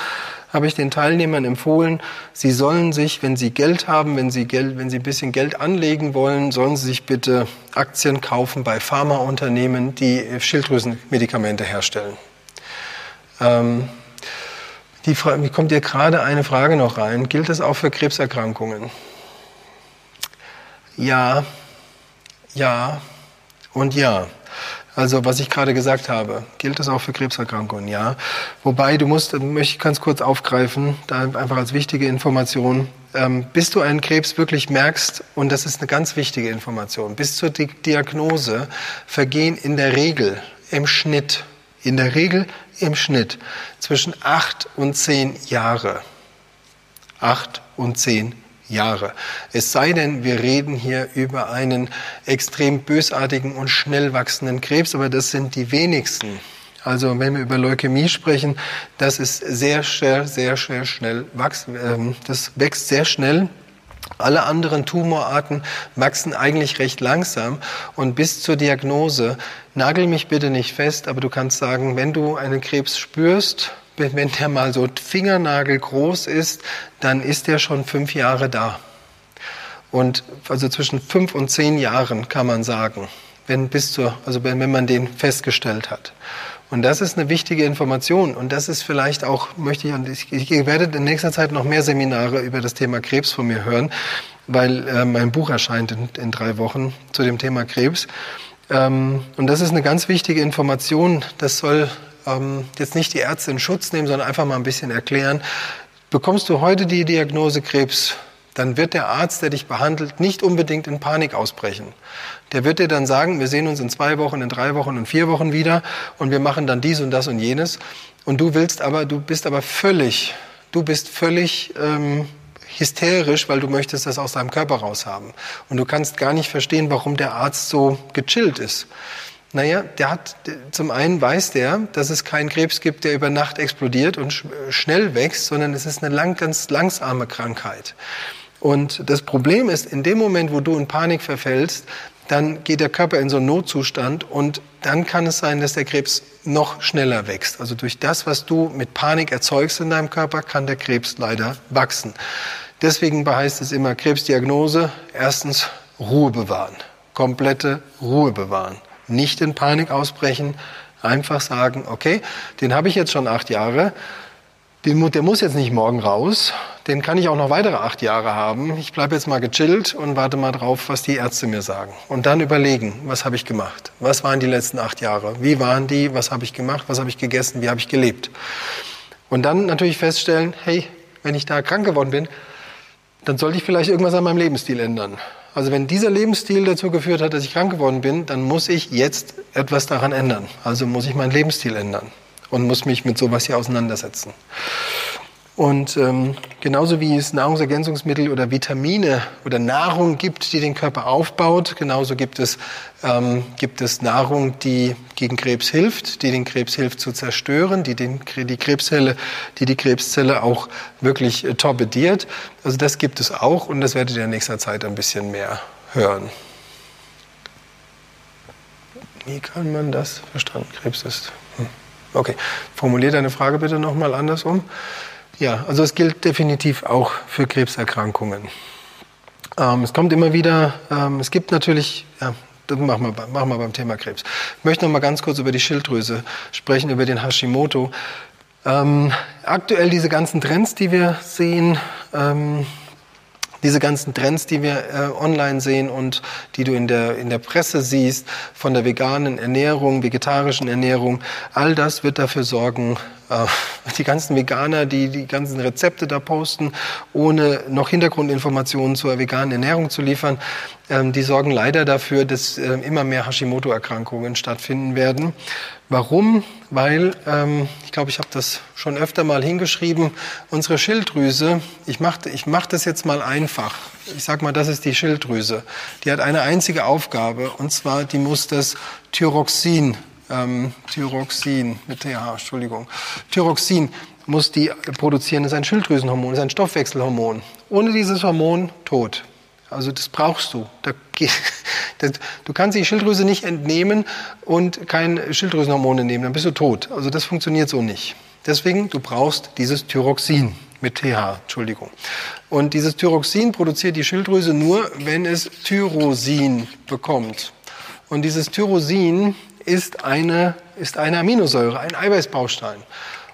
habe ich den Teilnehmern empfohlen, sie sollen sich, wenn sie Geld haben, wenn sie, Geld, wenn sie ein bisschen Geld anlegen wollen, sollen sie sich bitte Aktien kaufen bei Pharmaunternehmen, die Schilddrüsenmedikamente herstellen. Ähm, die Frage, kommt dir gerade eine Frage noch rein. Gilt das auch für Krebserkrankungen? Ja, ja und ja. Also was ich gerade gesagt habe, gilt das auch für Krebserkrankungen? Ja. Wobei du musst, möchte ich ganz kurz aufgreifen, da einfach als wichtige Information, ähm, bis du einen Krebs wirklich merkst, und das ist eine ganz wichtige Information, bis zur Diagnose vergehen in der Regel im Schnitt, in der Regel im Schnitt zwischen acht und zehn Jahre. Acht und zehn Jahre. Es sei denn, wir reden hier über einen extrem bösartigen und schnell wachsenden Krebs, aber das sind die wenigsten. Also wenn wir über Leukämie sprechen, das ist sehr, sehr, sehr, sehr schnell wachsen. Ähm, das wächst sehr schnell alle anderen Tumorarten wachsen eigentlich recht langsam und bis zur Diagnose, nagel mich bitte nicht fest, aber du kannst sagen, wenn du einen Krebs spürst, wenn der mal so Fingernagel groß ist, dann ist der schon fünf Jahre da. Und also zwischen fünf und zehn Jahren kann man sagen, wenn bis zur, also wenn, wenn man den festgestellt hat. Und das ist eine wichtige Information. Und das ist vielleicht auch, möchte ich, ich, ich werde in nächster Zeit noch mehr Seminare über das Thema Krebs von mir hören, weil äh, mein Buch erscheint in, in, drei Wochen zu dem Thema Krebs. Ähm, und das ist eine ganz wichtige Information. Das soll ähm, jetzt nicht die Ärzte in Schutz nehmen, sondern einfach mal ein bisschen erklären. Bekommst du heute die Diagnose Krebs, dann wird der Arzt, der dich behandelt, nicht unbedingt in Panik ausbrechen. Der wird dir dann sagen, wir sehen uns in zwei Wochen, in drei Wochen, in vier Wochen wieder und wir machen dann dies und das und jenes. Und du willst aber, du bist aber völlig, du bist völlig ähm, hysterisch, weil du möchtest das aus deinem Körper raushaben. Und du kannst gar nicht verstehen, warum der Arzt so gechillt ist. Naja, der hat, zum einen weiß der, dass es keinen Krebs gibt, der über Nacht explodiert und schnell wächst, sondern es ist eine lang, ganz langsame Krankheit. Und das Problem ist, in dem Moment, wo du in Panik verfällst, dann geht der Körper in so einen Notzustand und dann kann es sein, dass der Krebs noch schneller wächst. Also durch das, was du mit Panik erzeugst in deinem Körper, kann der Krebs leider wachsen. Deswegen beheißt es immer Krebsdiagnose, erstens Ruhe bewahren, komplette Ruhe bewahren. Nicht in Panik ausbrechen, einfach sagen, okay, den habe ich jetzt schon acht Jahre, den, der muss jetzt nicht morgen raus, den kann ich auch noch weitere acht Jahre haben. Ich bleibe jetzt mal gechillt und warte mal drauf, was die Ärzte mir sagen. Und dann überlegen, was habe ich gemacht? Was waren die letzten acht Jahre? Wie waren die? Was habe ich gemacht? Was habe ich gegessen? Wie habe ich gelebt? Und dann natürlich feststellen, hey, wenn ich da krank geworden bin, dann sollte ich vielleicht irgendwas an meinem Lebensstil ändern. Also wenn dieser Lebensstil dazu geführt hat, dass ich krank geworden bin, dann muss ich jetzt etwas daran ändern. Also muss ich meinen Lebensstil ändern und muss mich mit sowas hier auseinandersetzen. Und ähm, genauso wie es Nahrungsergänzungsmittel oder Vitamine oder Nahrung gibt, die den Körper aufbaut, genauso gibt es, ähm, gibt es Nahrung, die gegen Krebs hilft, die den Krebs hilft zu zerstören, die den, die Krebszelle, die die Krebszelle auch wirklich äh, torpediert. Also das gibt es auch und das werdet ihr in nächster Zeit ein bisschen mehr hören. Wie kann man das verstanden? Krebs ist. Hm. Okay, formulier deine Frage bitte nochmal andersrum. Ja, also es gilt definitiv auch für Krebserkrankungen. Ähm, es kommt immer wieder, ähm, es gibt natürlich, ja, das machen wir, machen wir beim Thema Krebs. Ich möchte noch mal ganz kurz über die Schilddrüse sprechen, über den Hashimoto. Ähm, aktuell diese ganzen Trends, die wir sehen, ähm, diese ganzen Trends, die wir äh, online sehen und die du in der, in der Presse siehst, von der veganen Ernährung, vegetarischen Ernährung, all das wird dafür sorgen, die ganzen Veganer, die die ganzen Rezepte da posten, ohne noch Hintergrundinformationen zur veganen Ernährung zu liefern, ähm, die sorgen leider dafür, dass äh, immer mehr Hashimoto-Erkrankungen stattfinden werden. Warum? Weil, ähm, ich glaube, ich habe das schon öfter mal hingeschrieben, unsere Schilddrüse, ich mache ich mach das jetzt mal einfach. Ich sage mal, das ist die Schilddrüse. Die hat eine einzige Aufgabe, und zwar, die muss das Thyroxin ähm, Thyroxin, mit TH, Entschuldigung. Thyroxin muss die produzieren, ist ein Schilddrüsenhormon, ist ein Stoffwechselhormon. Ohne dieses Hormon tot. Also das brauchst du. du kannst die Schilddrüse nicht entnehmen und kein Schilddrüsenhormon entnehmen, dann bist du tot. Also das funktioniert so nicht. Deswegen, du brauchst dieses Thyroxin mit TH, Entschuldigung. Und dieses Thyroxin produziert die Schilddrüse nur, wenn es Tyrosin bekommt. Und dieses Tyrosin ist eine, ist eine Aminosäure, ein Eiweißbaustein.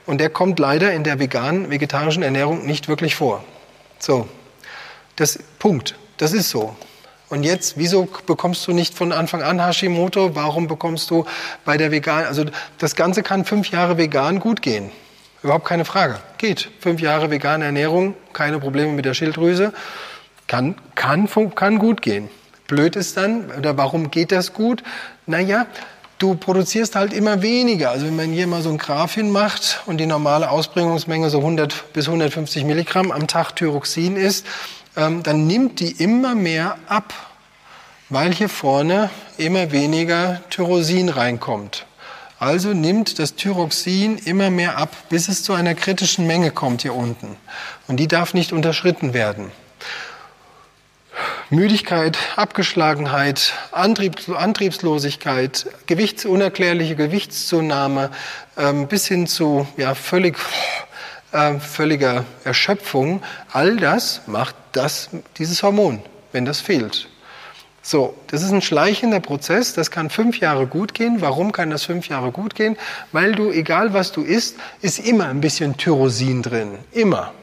Und der kommt leider in der veganen, vegetarischen Ernährung nicht wirklich vor. So, das Punkt, das ist so. Und jetzt, wieso bekommst du nicht von Anfang an Hashimoto? Warum bekommst du bei der vegan, also das Ganze kann fünf Jahre vegan gut gehen. Überhaupt keine Frage. Geht. Fünf Jahre vegane Ernährung, keine Probleme mit der Schilddrüse. Kann, kann, kann gut gehen. Blöd ist dann, oder warum geht das gut? Naja, du produzierst halt immer weniger. Also wenn man hier mal so ein Graph hinmacht und die normale Ausbringungsmenge so 100 bis 150 Milligramm am Tag Thyroxin ist, ähm, dann nimmt die immer mehr ab, weil hier vorne immer weniger Tyrosin reinkommt. Also nimmt das Thyroxin immer mehr ab, bis es zu einer kritischen Menge kommt hier unten. Und die darf nicht unterschritten werden. Müdigkeit, Abgeschlagenheit, Antriebs Antriebslosigkeit, Gewichts unerklärliche Gewichtszunahme ähm, bis hin zu ja, völlig, äh, völliger Erschöpfung, all das macht das, dieses Hormon, wenn das fehlt. So, das ist ein schleichender Prozess, das kann fünf Jahre gut gehen. Warum kann das fünf Jahre gut gehen? Weil du, egal was du isst, ist immer ein bisschen Tyrosin drin. Immer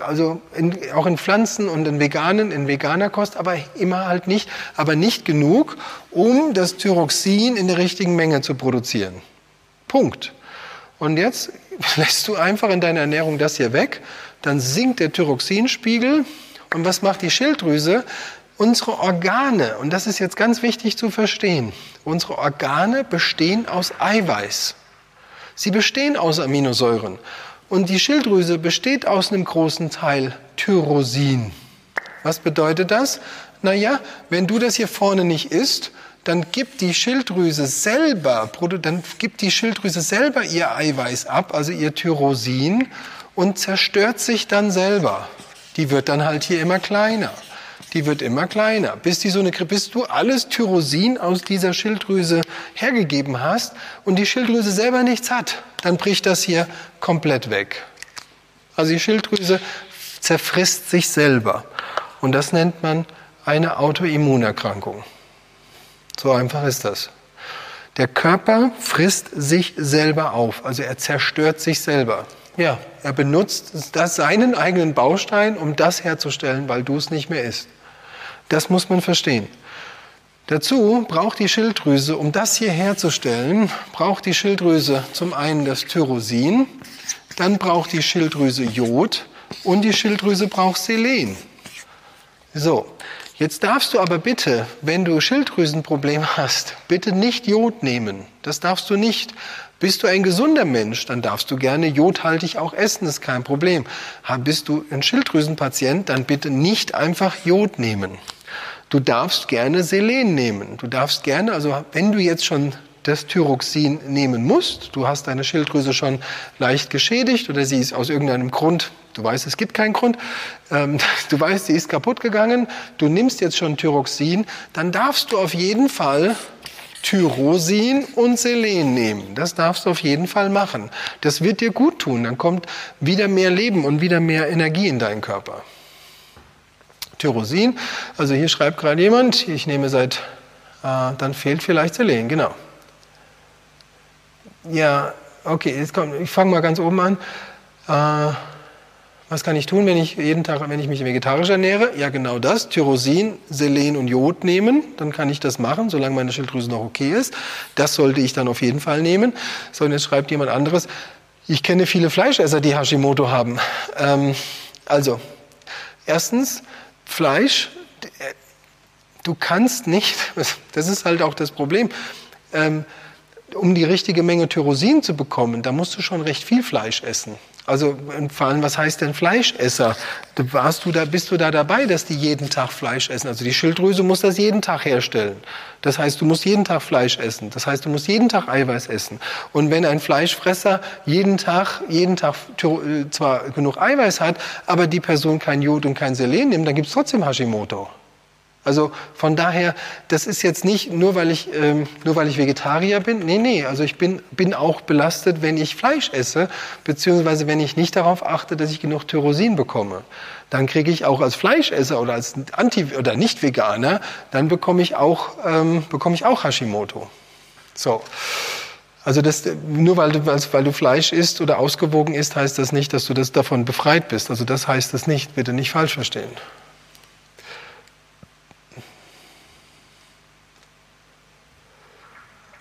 also in, auch in Pflanzen und in veganen, in veganer Kost, aber immer halt nicht, aber nicht genug, um das Thyroxin in der richtigen Menge zu produzieren. Punkt. Und jetzt lässt du einfach in deiner Ernährung das hier weg, dann sinkt der Thyroxinspiegel und was macht die Schilddrüse? Unsere Organe, und das ist jetzt ganz wichtig zu verstehen, unsere Organe bestehen aus Eiweiß. Sie bestehen aus Aminosäuren. Und die Schilddrüse besteht aus einem großen Teil Tyrosin. Was bedeutet das? Naja, wenn du das hier vorne nicht isst, dann gibt die Schilddrüse selber, dann gibt die Schilddrüse selber ihr Eiweiß ab, also ihr Tyrosin, und zerstört sich dann selber. Die wird dann halt hier immer kleiner. Die wird immer kleiner, bis, die so eine, bis du alles Tyrosin aus dieser Schilddrüse hergegeben hast und die Schilddrüse selber nichts hat. Dann bricht das hier komplett weg. Also die Schilddrüse zerfrisst sich selber. Und das nennt man eine Autoimmunerkrankung. So einfach ist das. Der Körper frisst sich selber auf, also er zerstört sich selber. Ja, er benutzt das, seinen eigenen Baustein, um das herzustellen, weil du es nicht mehr isst. Das muss man verstehen. Dazu braucht die Schilddrüse, um das hier herzustellen, braucht die Schilddrüse zum einen das Tyrosin, dann braucht die Schilddrüse Jod und die Schilddrüse braucht Selen. So, jetzt darfst du aber bitte, wenn du Schilddrüsenprobleme hast, bitte nicht Jod nehmen. Das darfst du nicht. Bist du ein gesunder Mensch, dann darfst du gerne jodhaltig auch essen, ist kein Problem. Bist du ein Schilddrüsenpatient, dann bitte nicht einfach Jod nehmen. Du darfst gerne Selen nehmen. Du darfst gerne, also wenn du jetzt schon das Thyroxin nehmen musst, du hast deine Schilddrüse schon leicht geschädigt oder sie ist aus irgendeinem Grund, du weißt, es gibt keinen Grund, ähm, du weißt, sie ist kaputt gegangen, du nimmst jetzt schon Thyroxin, dann darfst du auf jeden Fall Tyrosin und Selen nehmen. Das darfst du auf jeden Fall machen. Das wird dir gut tun. Dann kommt wieder mehr Leben und wieder mehr Energie in deinen Körper. Tyrosin. Also hier schreibt gerade jemand, ich nehme seit, äh, dann fehlt vielleicht Selen, genau. Ja, okay, jetzt kommt, ich fange mal ganz oben an. Äh, was kann ich tun, wenn ich jeden Tag, wenn ich mich vegetarisch ernähre? Ja, genau das. Tyrosin, Selen und Jod nehmen. Dann kann ich das machen, solange meine Schilddrüse noch okay ist. Das sollte ich dann auf jeden Fall nehmen. So, und jetzt schreibt jemand anderes. Ich kenne viele Fleischesser, die Hashimoto haben. Ähm, also, erstens, Fleisch, du kannst nicht, das ist halt auch das Problem, ähm, um die richtige Menge Tyrosin zu bekommen, da musst du schon recht viel Fleisch essen. Also vor allem, was heißt denn Fleischesser? Warst du da, bist du da dabei, dass die jeden Tag Fleisch essen? Also die Schilddrüse muss das jeden Tag herstellen. Das heißt, du musst jeden Tag Fleisch essen. Das heißt, du musst jeden Tag Eiweiß essen. Und wenn ein Fleischfresser jeden Tag, jeden Tag äh, zwar genug Eiweiß hat, aber die Person kein Jod und kein Selen nimmt, dann gibt es trotzdem Hashimoto. Also von daher, das ist jetzt nicht nur weil ich ähm, nur weil ich Vegetarier bin. Nee, nee, also ich bin bin auch belastet, wenn ich Fleisch esse, beziehungsweise wenn ich nicht darauf achte, dass ich genug Tyrosin bekomme. Dann kriege ich auch als Fleischesser oder als Anti oder nicht Veganer, dann bekomme ich auch ähm, bekomme ich auch Hashimoto. So. Also das, nur weil du, weil du Fleisch isst oder ausgewogen isst, heißt das nicht, dass du das davon befreit bist. Also das heißt das nicht. Bitte nicht falsch verstehen.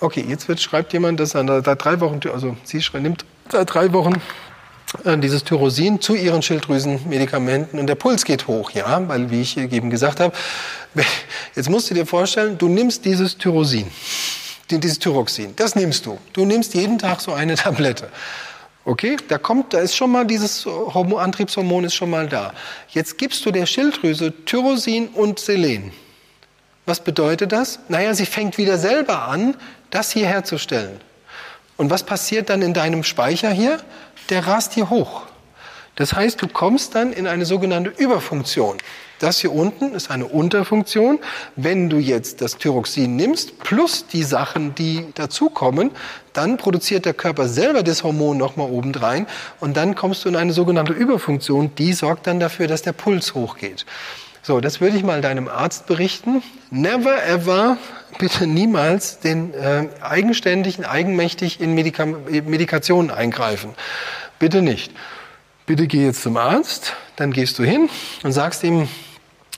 Okay, jetzt wird, schreibt jemand, dass er da drei Wochen, also sie nimmt seit drei Wochen äh, dieses Tyrosin zu ihren Schilddrüsenmedikamenten und der Puls geht hoch, ja, weil, wie ich eben gesagt habe, jetzt musst du dir vorstellen, du nimmst dieses Tyrosin, dieses Thyroxin, das nimmst du. Du nimmst jeden Tag so eine Tablette. Okay, da kommt, da ist schon mal dieses Antriebshormon ist schon mal da. Jetzt gibst du der Schilddrüse Tyrosin und Selen. Was bedeutet das? Naja, sie fängt wieder selber an, das hier herzustellen. Und was passiert dann in deinem Speicher hier? Der rast hier hoch. Das heißt, du kommst dann in eine sogenannte Überfunktion. Das hier unten ist eine Unterfunktion. Wenn du jetzt das Thyroxin nimmst, plus die Sachen, die dazukommen, dann produziert der Körper selber das Hormon nochmal obendrein und dann kommst du in eine sogenannte Überfunktion. Die sorgt dann dafür, dass der Puls hochgeht. So, das würde ich mal deinem Arzt berichten. Never ever, bitte niemals, den äh, eigenständig, eigenmächtig in Medika Medikationen eingreifen. Bitte nicht. Bitte geh jetzt zum Arzt, dann gehst du hin und sagst ihm,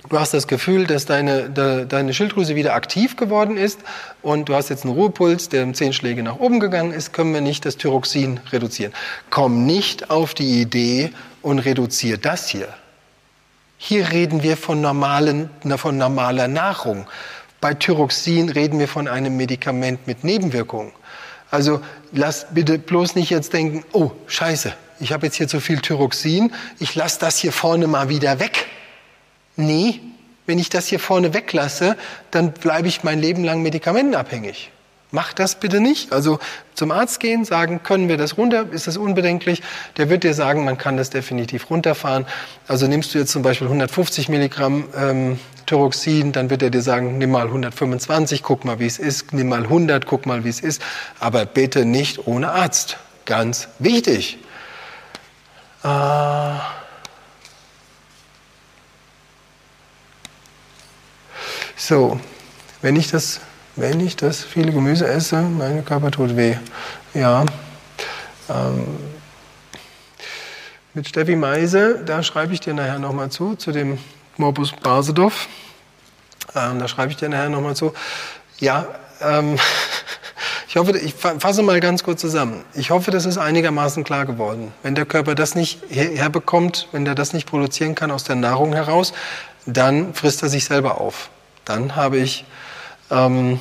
du hast das Gefühl, dass deine, de, deine Schilddrüse wieder aktiv geworden ist und du hast jetzt einen Ruhepuls, der um zehn Schläge nach oben gegangen ist, können wir nicht das Thyroxin reduzieren. Komm nicht auf die Idee und reduziere das hier. Hier reden wir von, normalen, von normaler Nahrung. Bei Thyroxin reden wir von einem Medikament mit Nebenwirkungen. Also lass bitte bloß nicht jetzt denken, oh scheiße, ich habe jetzt hier zu viel Thyroxin, ich lasse das hier vorne mal wieder weg. Nee, Wenn ich das hier vorne weglasse, dann bleibe ich mein Leben lang medikamentenabhängig. Mach das bitte nicht. Also zum Arzt gehen, sagen, können wir das runter? Ist das unbedenklich? Der wird dir sagen, man kann das definitiv runterfahren. Also nimmst du jetzt zum Beispiel 150 Milligramm ähm, Thyroxin, dann wird er dir sagen, nimm mal 125, guck mal, wie es ist. Nimm mal 100, guck mal, wie es ist. Aber bitte nicht ohne Arzt. Ganz wichtig. Äh so, wenn ich das wenn ich das viele Gemüse esse, mein Körper tut weh. Ja. Ähm, mit Steffi Meise, da schreibe ich dir nachher nochmal zu, zu dem Morbus Basedow. Ähm, da schreibe ich dir nachher nochmal zu. Ja, ähm, ich hoffe, ich fasse mal ganz kurz zusammen. Ich hoffe, das ist einigermaßen klar geworden. Wenn der Körper das nicht herbekommt, wenn er das nicht produzieren kann aus der Nahrung heraus, dann frisst er sich selber auf. Dann habe ich ähm,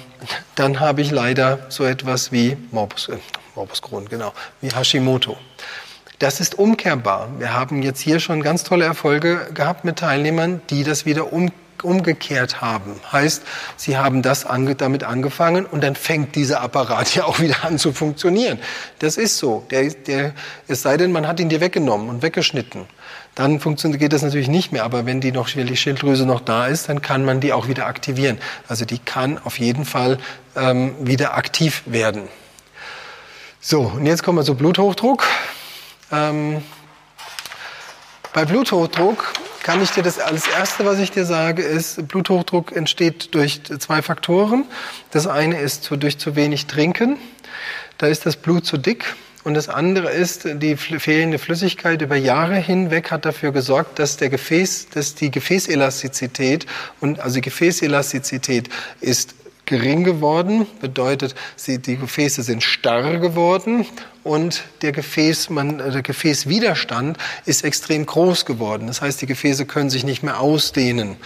dann habe ich leider so etwas wie Morbus, äh, Morbus Crohn, genau, wie Hashimoto. Das ist umkehrbar. Wir haben jetzt hier schon ganz tolle Erfolge gehabt mit Teilnehmern, die das wieder um, umgekehrt haben. Heißt, sie haben das ange, damit angefangen und dann fängt dieser Apparat ja auch wieder an zu funktionieren. Das ist so. Der, der, es sei denn, man hat ihn dir weggenommen und weggeschnitten dann funktioniert, das natürlich nicht mehr. Aber wenn die, noch, die Schilddrüse noch da ist, dann kann man die auch wieder aktivieren. Also die kann auf jeden Fall ähm, wieder aktiv werden. So, und jetzt kommen wir zu Bluthochdruck. Ähm, bei Bluthochdruck kann ich dir das als erste, was ich dir sage, ist, Bluthochdruck entsteht durch zwei Faktoren. Das eine ist durch zu wenig Trinken. Da ist das Blut zu dick und das andere ist, die fehlende Flüssigkeit über Jahre hinweg hat dafür gesorgt, dass der Gefäß, dass die Gefäßelastizität und also die Gefäßelastizität ist gering geworden, bedeutet, sie, die Gefäße sind starr geworden und der, Gefäß, man, der Gefäßwiderstand ist extrem groß geworden. Das heißt, die Gefäße können sich nicht mehr ausdehnen.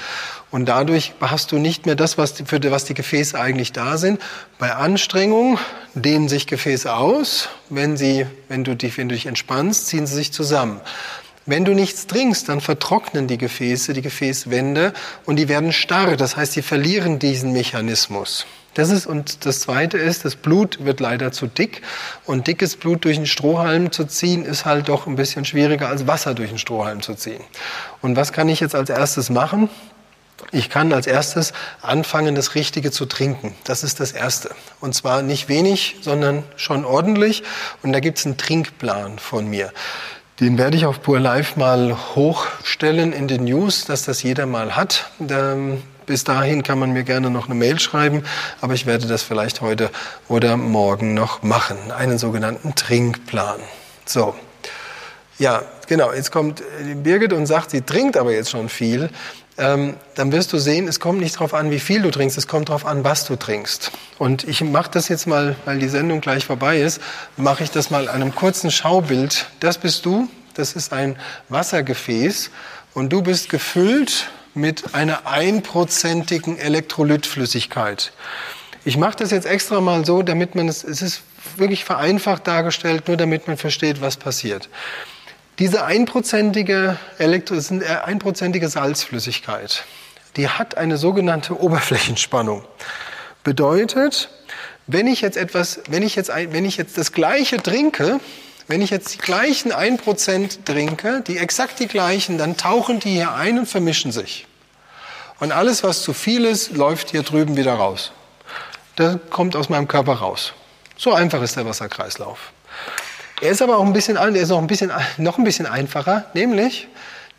Und dadurch hast du nicht mehr das, was die, für was die Gefäße eigentlich da sind. Bei Anstrengung dehnen sich Gefäße aus. Wenn, sie, wenn, du, dich, wenn du dich entspannst, ziehen sie sich zusammen. Wenn du nichts trinkst, dann vertrocknen die Gefäße, die Gefäßwände und die werden starr. Das heißt, sie verlieren diesen Mechanismus. Das ist, und das zweite ist, das Blut wird leider zu dick. Und dickes Blut durch einen Strohhalm zu ziehen, ist halt doch ein bisschen schwieriger als Wasser durch einen Strohhalm zu ziehen. Und was kann ich jetzt als erstes machen? Ich kann als erstes anfangen, das Richtige zu trinken. Das ist das Erste. Und zwar nicht wenig, sondern schon ordentlich. Und da gibt es einen Trinkplan von mir. Den werde ich auf Pur Live mal hochstellen in den News, dass das jeder mal hat. Bis dahin kann man mir gerne noch eine Mail schreiben, aber ich werde das vielleicht heute oder morgen noch machen. Einen sogenannten Trinkplan. So. Ja, genau. Jetzt kommt Birgit und sagt, sie trinkt aber jetzt schon viel ähm, dann wirst du sehen, es kommt nicht darauf an, wie viel du trinkst, es kommt darauf an, was du trinkst. Und ich mache das jetzt mal, weil die Sendung gleich vorbei ist, mache ich das mal an einem kurzen Schaubild. Das bist du, das ist ein Wassergefäß und du bist gefüllt mit einer einprozentigen Elektrolytflüssigkeit. Ich mache das jetzt extra mal so, damit man es, es ist wirklich vereinfacht dargestellt, nur damit man versteht, was passiert. Diese einprozentige, Elektro äh, einprozentige Salzflüssigkeit, die hat eine sogenannte Oberflächenspannung. Bedeutet, wenn ich jetzt etwas, wenn ich jetzt, wenn ich jetzt das Gleiche trinke, wenn ich jetzt die gleichen 1% trinke, die exakt die gleichen, dann tauchen die hier ein und vermischen sich. Und alles, was zu viel ist, läuft hier drüben wieder raus. Das kommt aus meinem Körper raus. So einfach ist der Wasserkreislauf. Er ist aber auch ein bisschen, er ist noch ein bisschen, noch ein bisschen einfacher, nämlich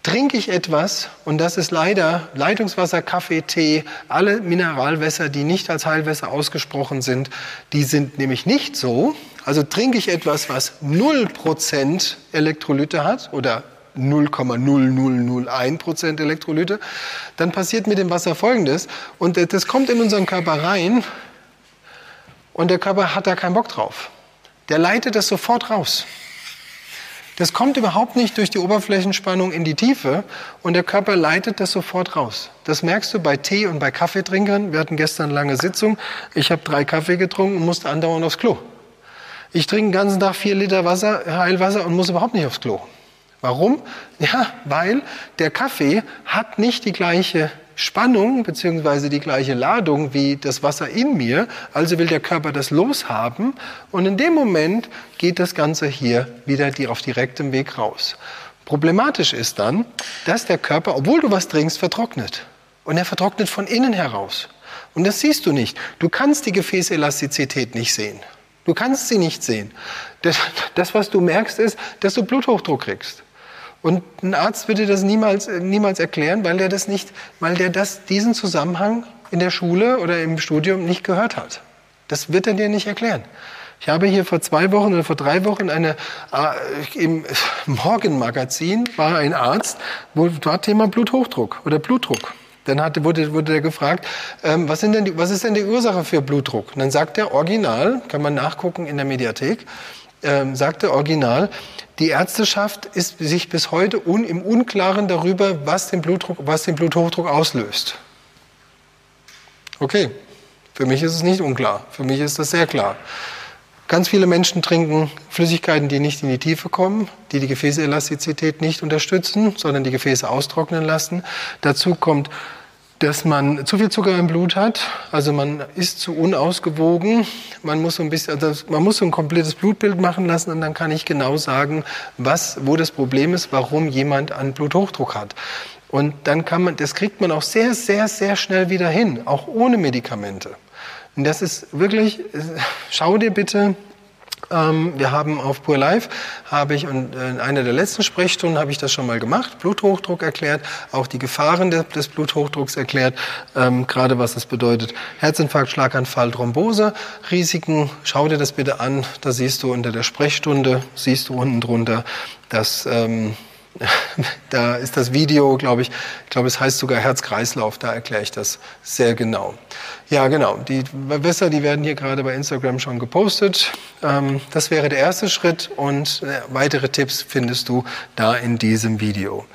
trinke ich etwas, und das ist leider Leitungswasser, Kaffee, Tee, alle Mineralwässer, die nicht als Heilwässer ausgesprochen sind, die sind nämlich nicht so. Also trinke ich etwas, was 0% Elektrolyte hat oder 0,0001% Elektrolyte, dann passiert mit dem Wasser Folgendes. Und das kommt in unseren Körper rein und der Körper hat da keinen Bock drauf der leitet das sofort raus. Das kommt überhaupt nicht durch die Oberflächenspannung in die Tiefe und der Körper leitet das sofort raus. Das merkst du bei Tee und bei Kaffeetrinkern. Wir hatten gestern eine lange Sitzung. Ich habe drei Kaffee getrunken und musste andauernd aufs Klo. Ich trinke den ganzen Tag vier Liter Wasser, Heilwasser und muss überhaupt nicht aufs Klo. Warum? Ja, weil der Kaffee hat nicht die gleiche Spannung beziehungsweise die gleiche Ladung wie das Wasser in mir. Also will der Körper das loshaben. Und in dem Moment geht das Ganze hier wieder auf direktem Weg raus. Problematisch ist dann, dass der Körper, obwohl du was trinkst, vertrocknet. Und er vertrocknet von innen heraus. Und das siehst du nicht. Du kannst die Gefäßelastizität nicht sehen. Du kannst sie nicht sehen. Das, das, was du merkst, ist, dass du Bluthochdruck kriegst. Und ein Arzt würde das niemals, niemals erklären, weil der das nicht, weil der das, diesen Zusammenhang in der Schule oder im Studium nicht gehört hat. Das wird er dir nicht erklären. Ich habe hier vor zwei Wochen oder vor drei Wochen eine, äh, im Morgenmagazin war ein Arzt, wo war Thema Bluthochdruck oder Blutdruck. Dann hatte, wurde, wurde er gefragt, ähm, was, sind denn die, was ist denn die Ursache für Blutdruck? Und dann sagt er original, kann man nachgucken in der Mediathek, ähm, sagt er original, die Ärzteschaft ist sich bis heute un, im Unklaren darüber, was den, Blutdruck, was den Bluthochdruck auslöst. Okay, für mich ist es nicht unklar, für mich ist das sehr klar. Ganz viele Menschen trinken Flüssigkeiten, die nicht in die Tiefe kommen, die die Gefäßelastizität nicht unterstützen, sondern die Gefäße austrocknen lassen. Dazu kommt, dass man zu viel Zucker im Blut hat, also man ist zu unausgewogen. Man muss so ein bisschen, also man muss so ein komplettes Blutbild machen lassen und dann kann ich genau sagen, was, wo das Problem ist, warum jemand einen Bluthochdruck hat. Und dann kann man, das kriegt man auch sehr, sehr, sehr schnell wieder hin, auch ohne Medikamente. Und das ist wirklich, schau dir bitte ähm, wir haben auf Pure Life, habe ich, und in einer der letzten Sprechstunden habe ich das schon mal gemacht, Bluthochdruck erklärt, auch die Gefahren des Bluthochdrucks erklärt, ähm, gerade was das bedeutet. Herzinfarkt, Schlaganfall, Thrombose, Risiken, schau dir das bitte an, da siehst du unter der Sprechstunde, siehst du unten drunter, dass... Ähm, da ist das Video, glaube ich, ich glaube, es heißt sogar Herz-Kreislauf, da erkläre ich das sehr genau. Ja, genau, die Wässer, die werden hier gerade bei Instagram schon gepostet. Ähm, das wäre der erste Schritt und äh, weitere Tipps findest du da in diesem Video.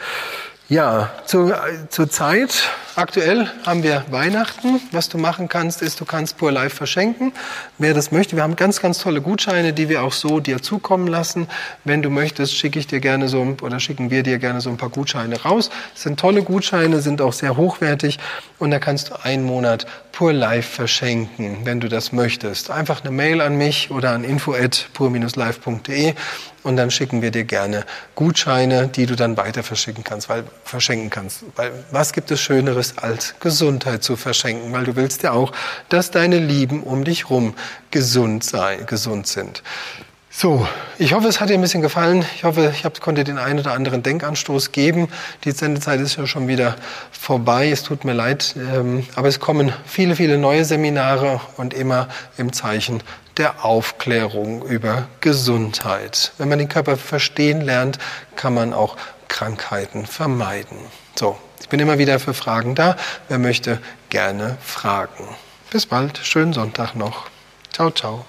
Ja, zu, zur Zeit, aktuell haben wir Weihnachten. Was du machen kannst, ist, du kannst Pure Life verschenken. Wer das möchte, wir haben ganz, ganz tolle Gutscheine, die wir auch so dir zukommen lassen. Wenn du möchtest, schicke ich dir gerne so, oder schicken wir dir gerne so ein paar Gutscheine raus. Das sind tolle Gutscheine, sind auch sehr hochwertig und da kannst du einen Monat Pure Life verschenken, wenn du das möchtest. Einfach eine Mail an mich oder an info@pur-life.de und dann schicken wir dir gerne Gutscheine, die du dann weiter verschicken kannst, weil verschenken kannst. Weil was gibt es Schöneres als Gesundheit zu verschenken? Weil du willst ja auch, dass deine Lieben um dich rum gesund sein, gesund sind. So, ich hoffe, es hat dir ein bisschen gefallen. Ich hoffe, ich hab, konnte den einen oder anderen Denkanstoß geben. Die Sendezeit ist ja schon wieder vorbei. Es tut mir leid, ähm, aber es kommen viele, viele neue Seminare und immer im Zeichen der Aufklärung über Gesundheit. Wenn man den Körper verstehen lernt, kann man auch Krankheiten vermeiden. So, ich bin immer wieder für Fragen da. Wer möchte, gerne fragen. Bis bald. Schönen Sonntag noch. Ciao, ciao.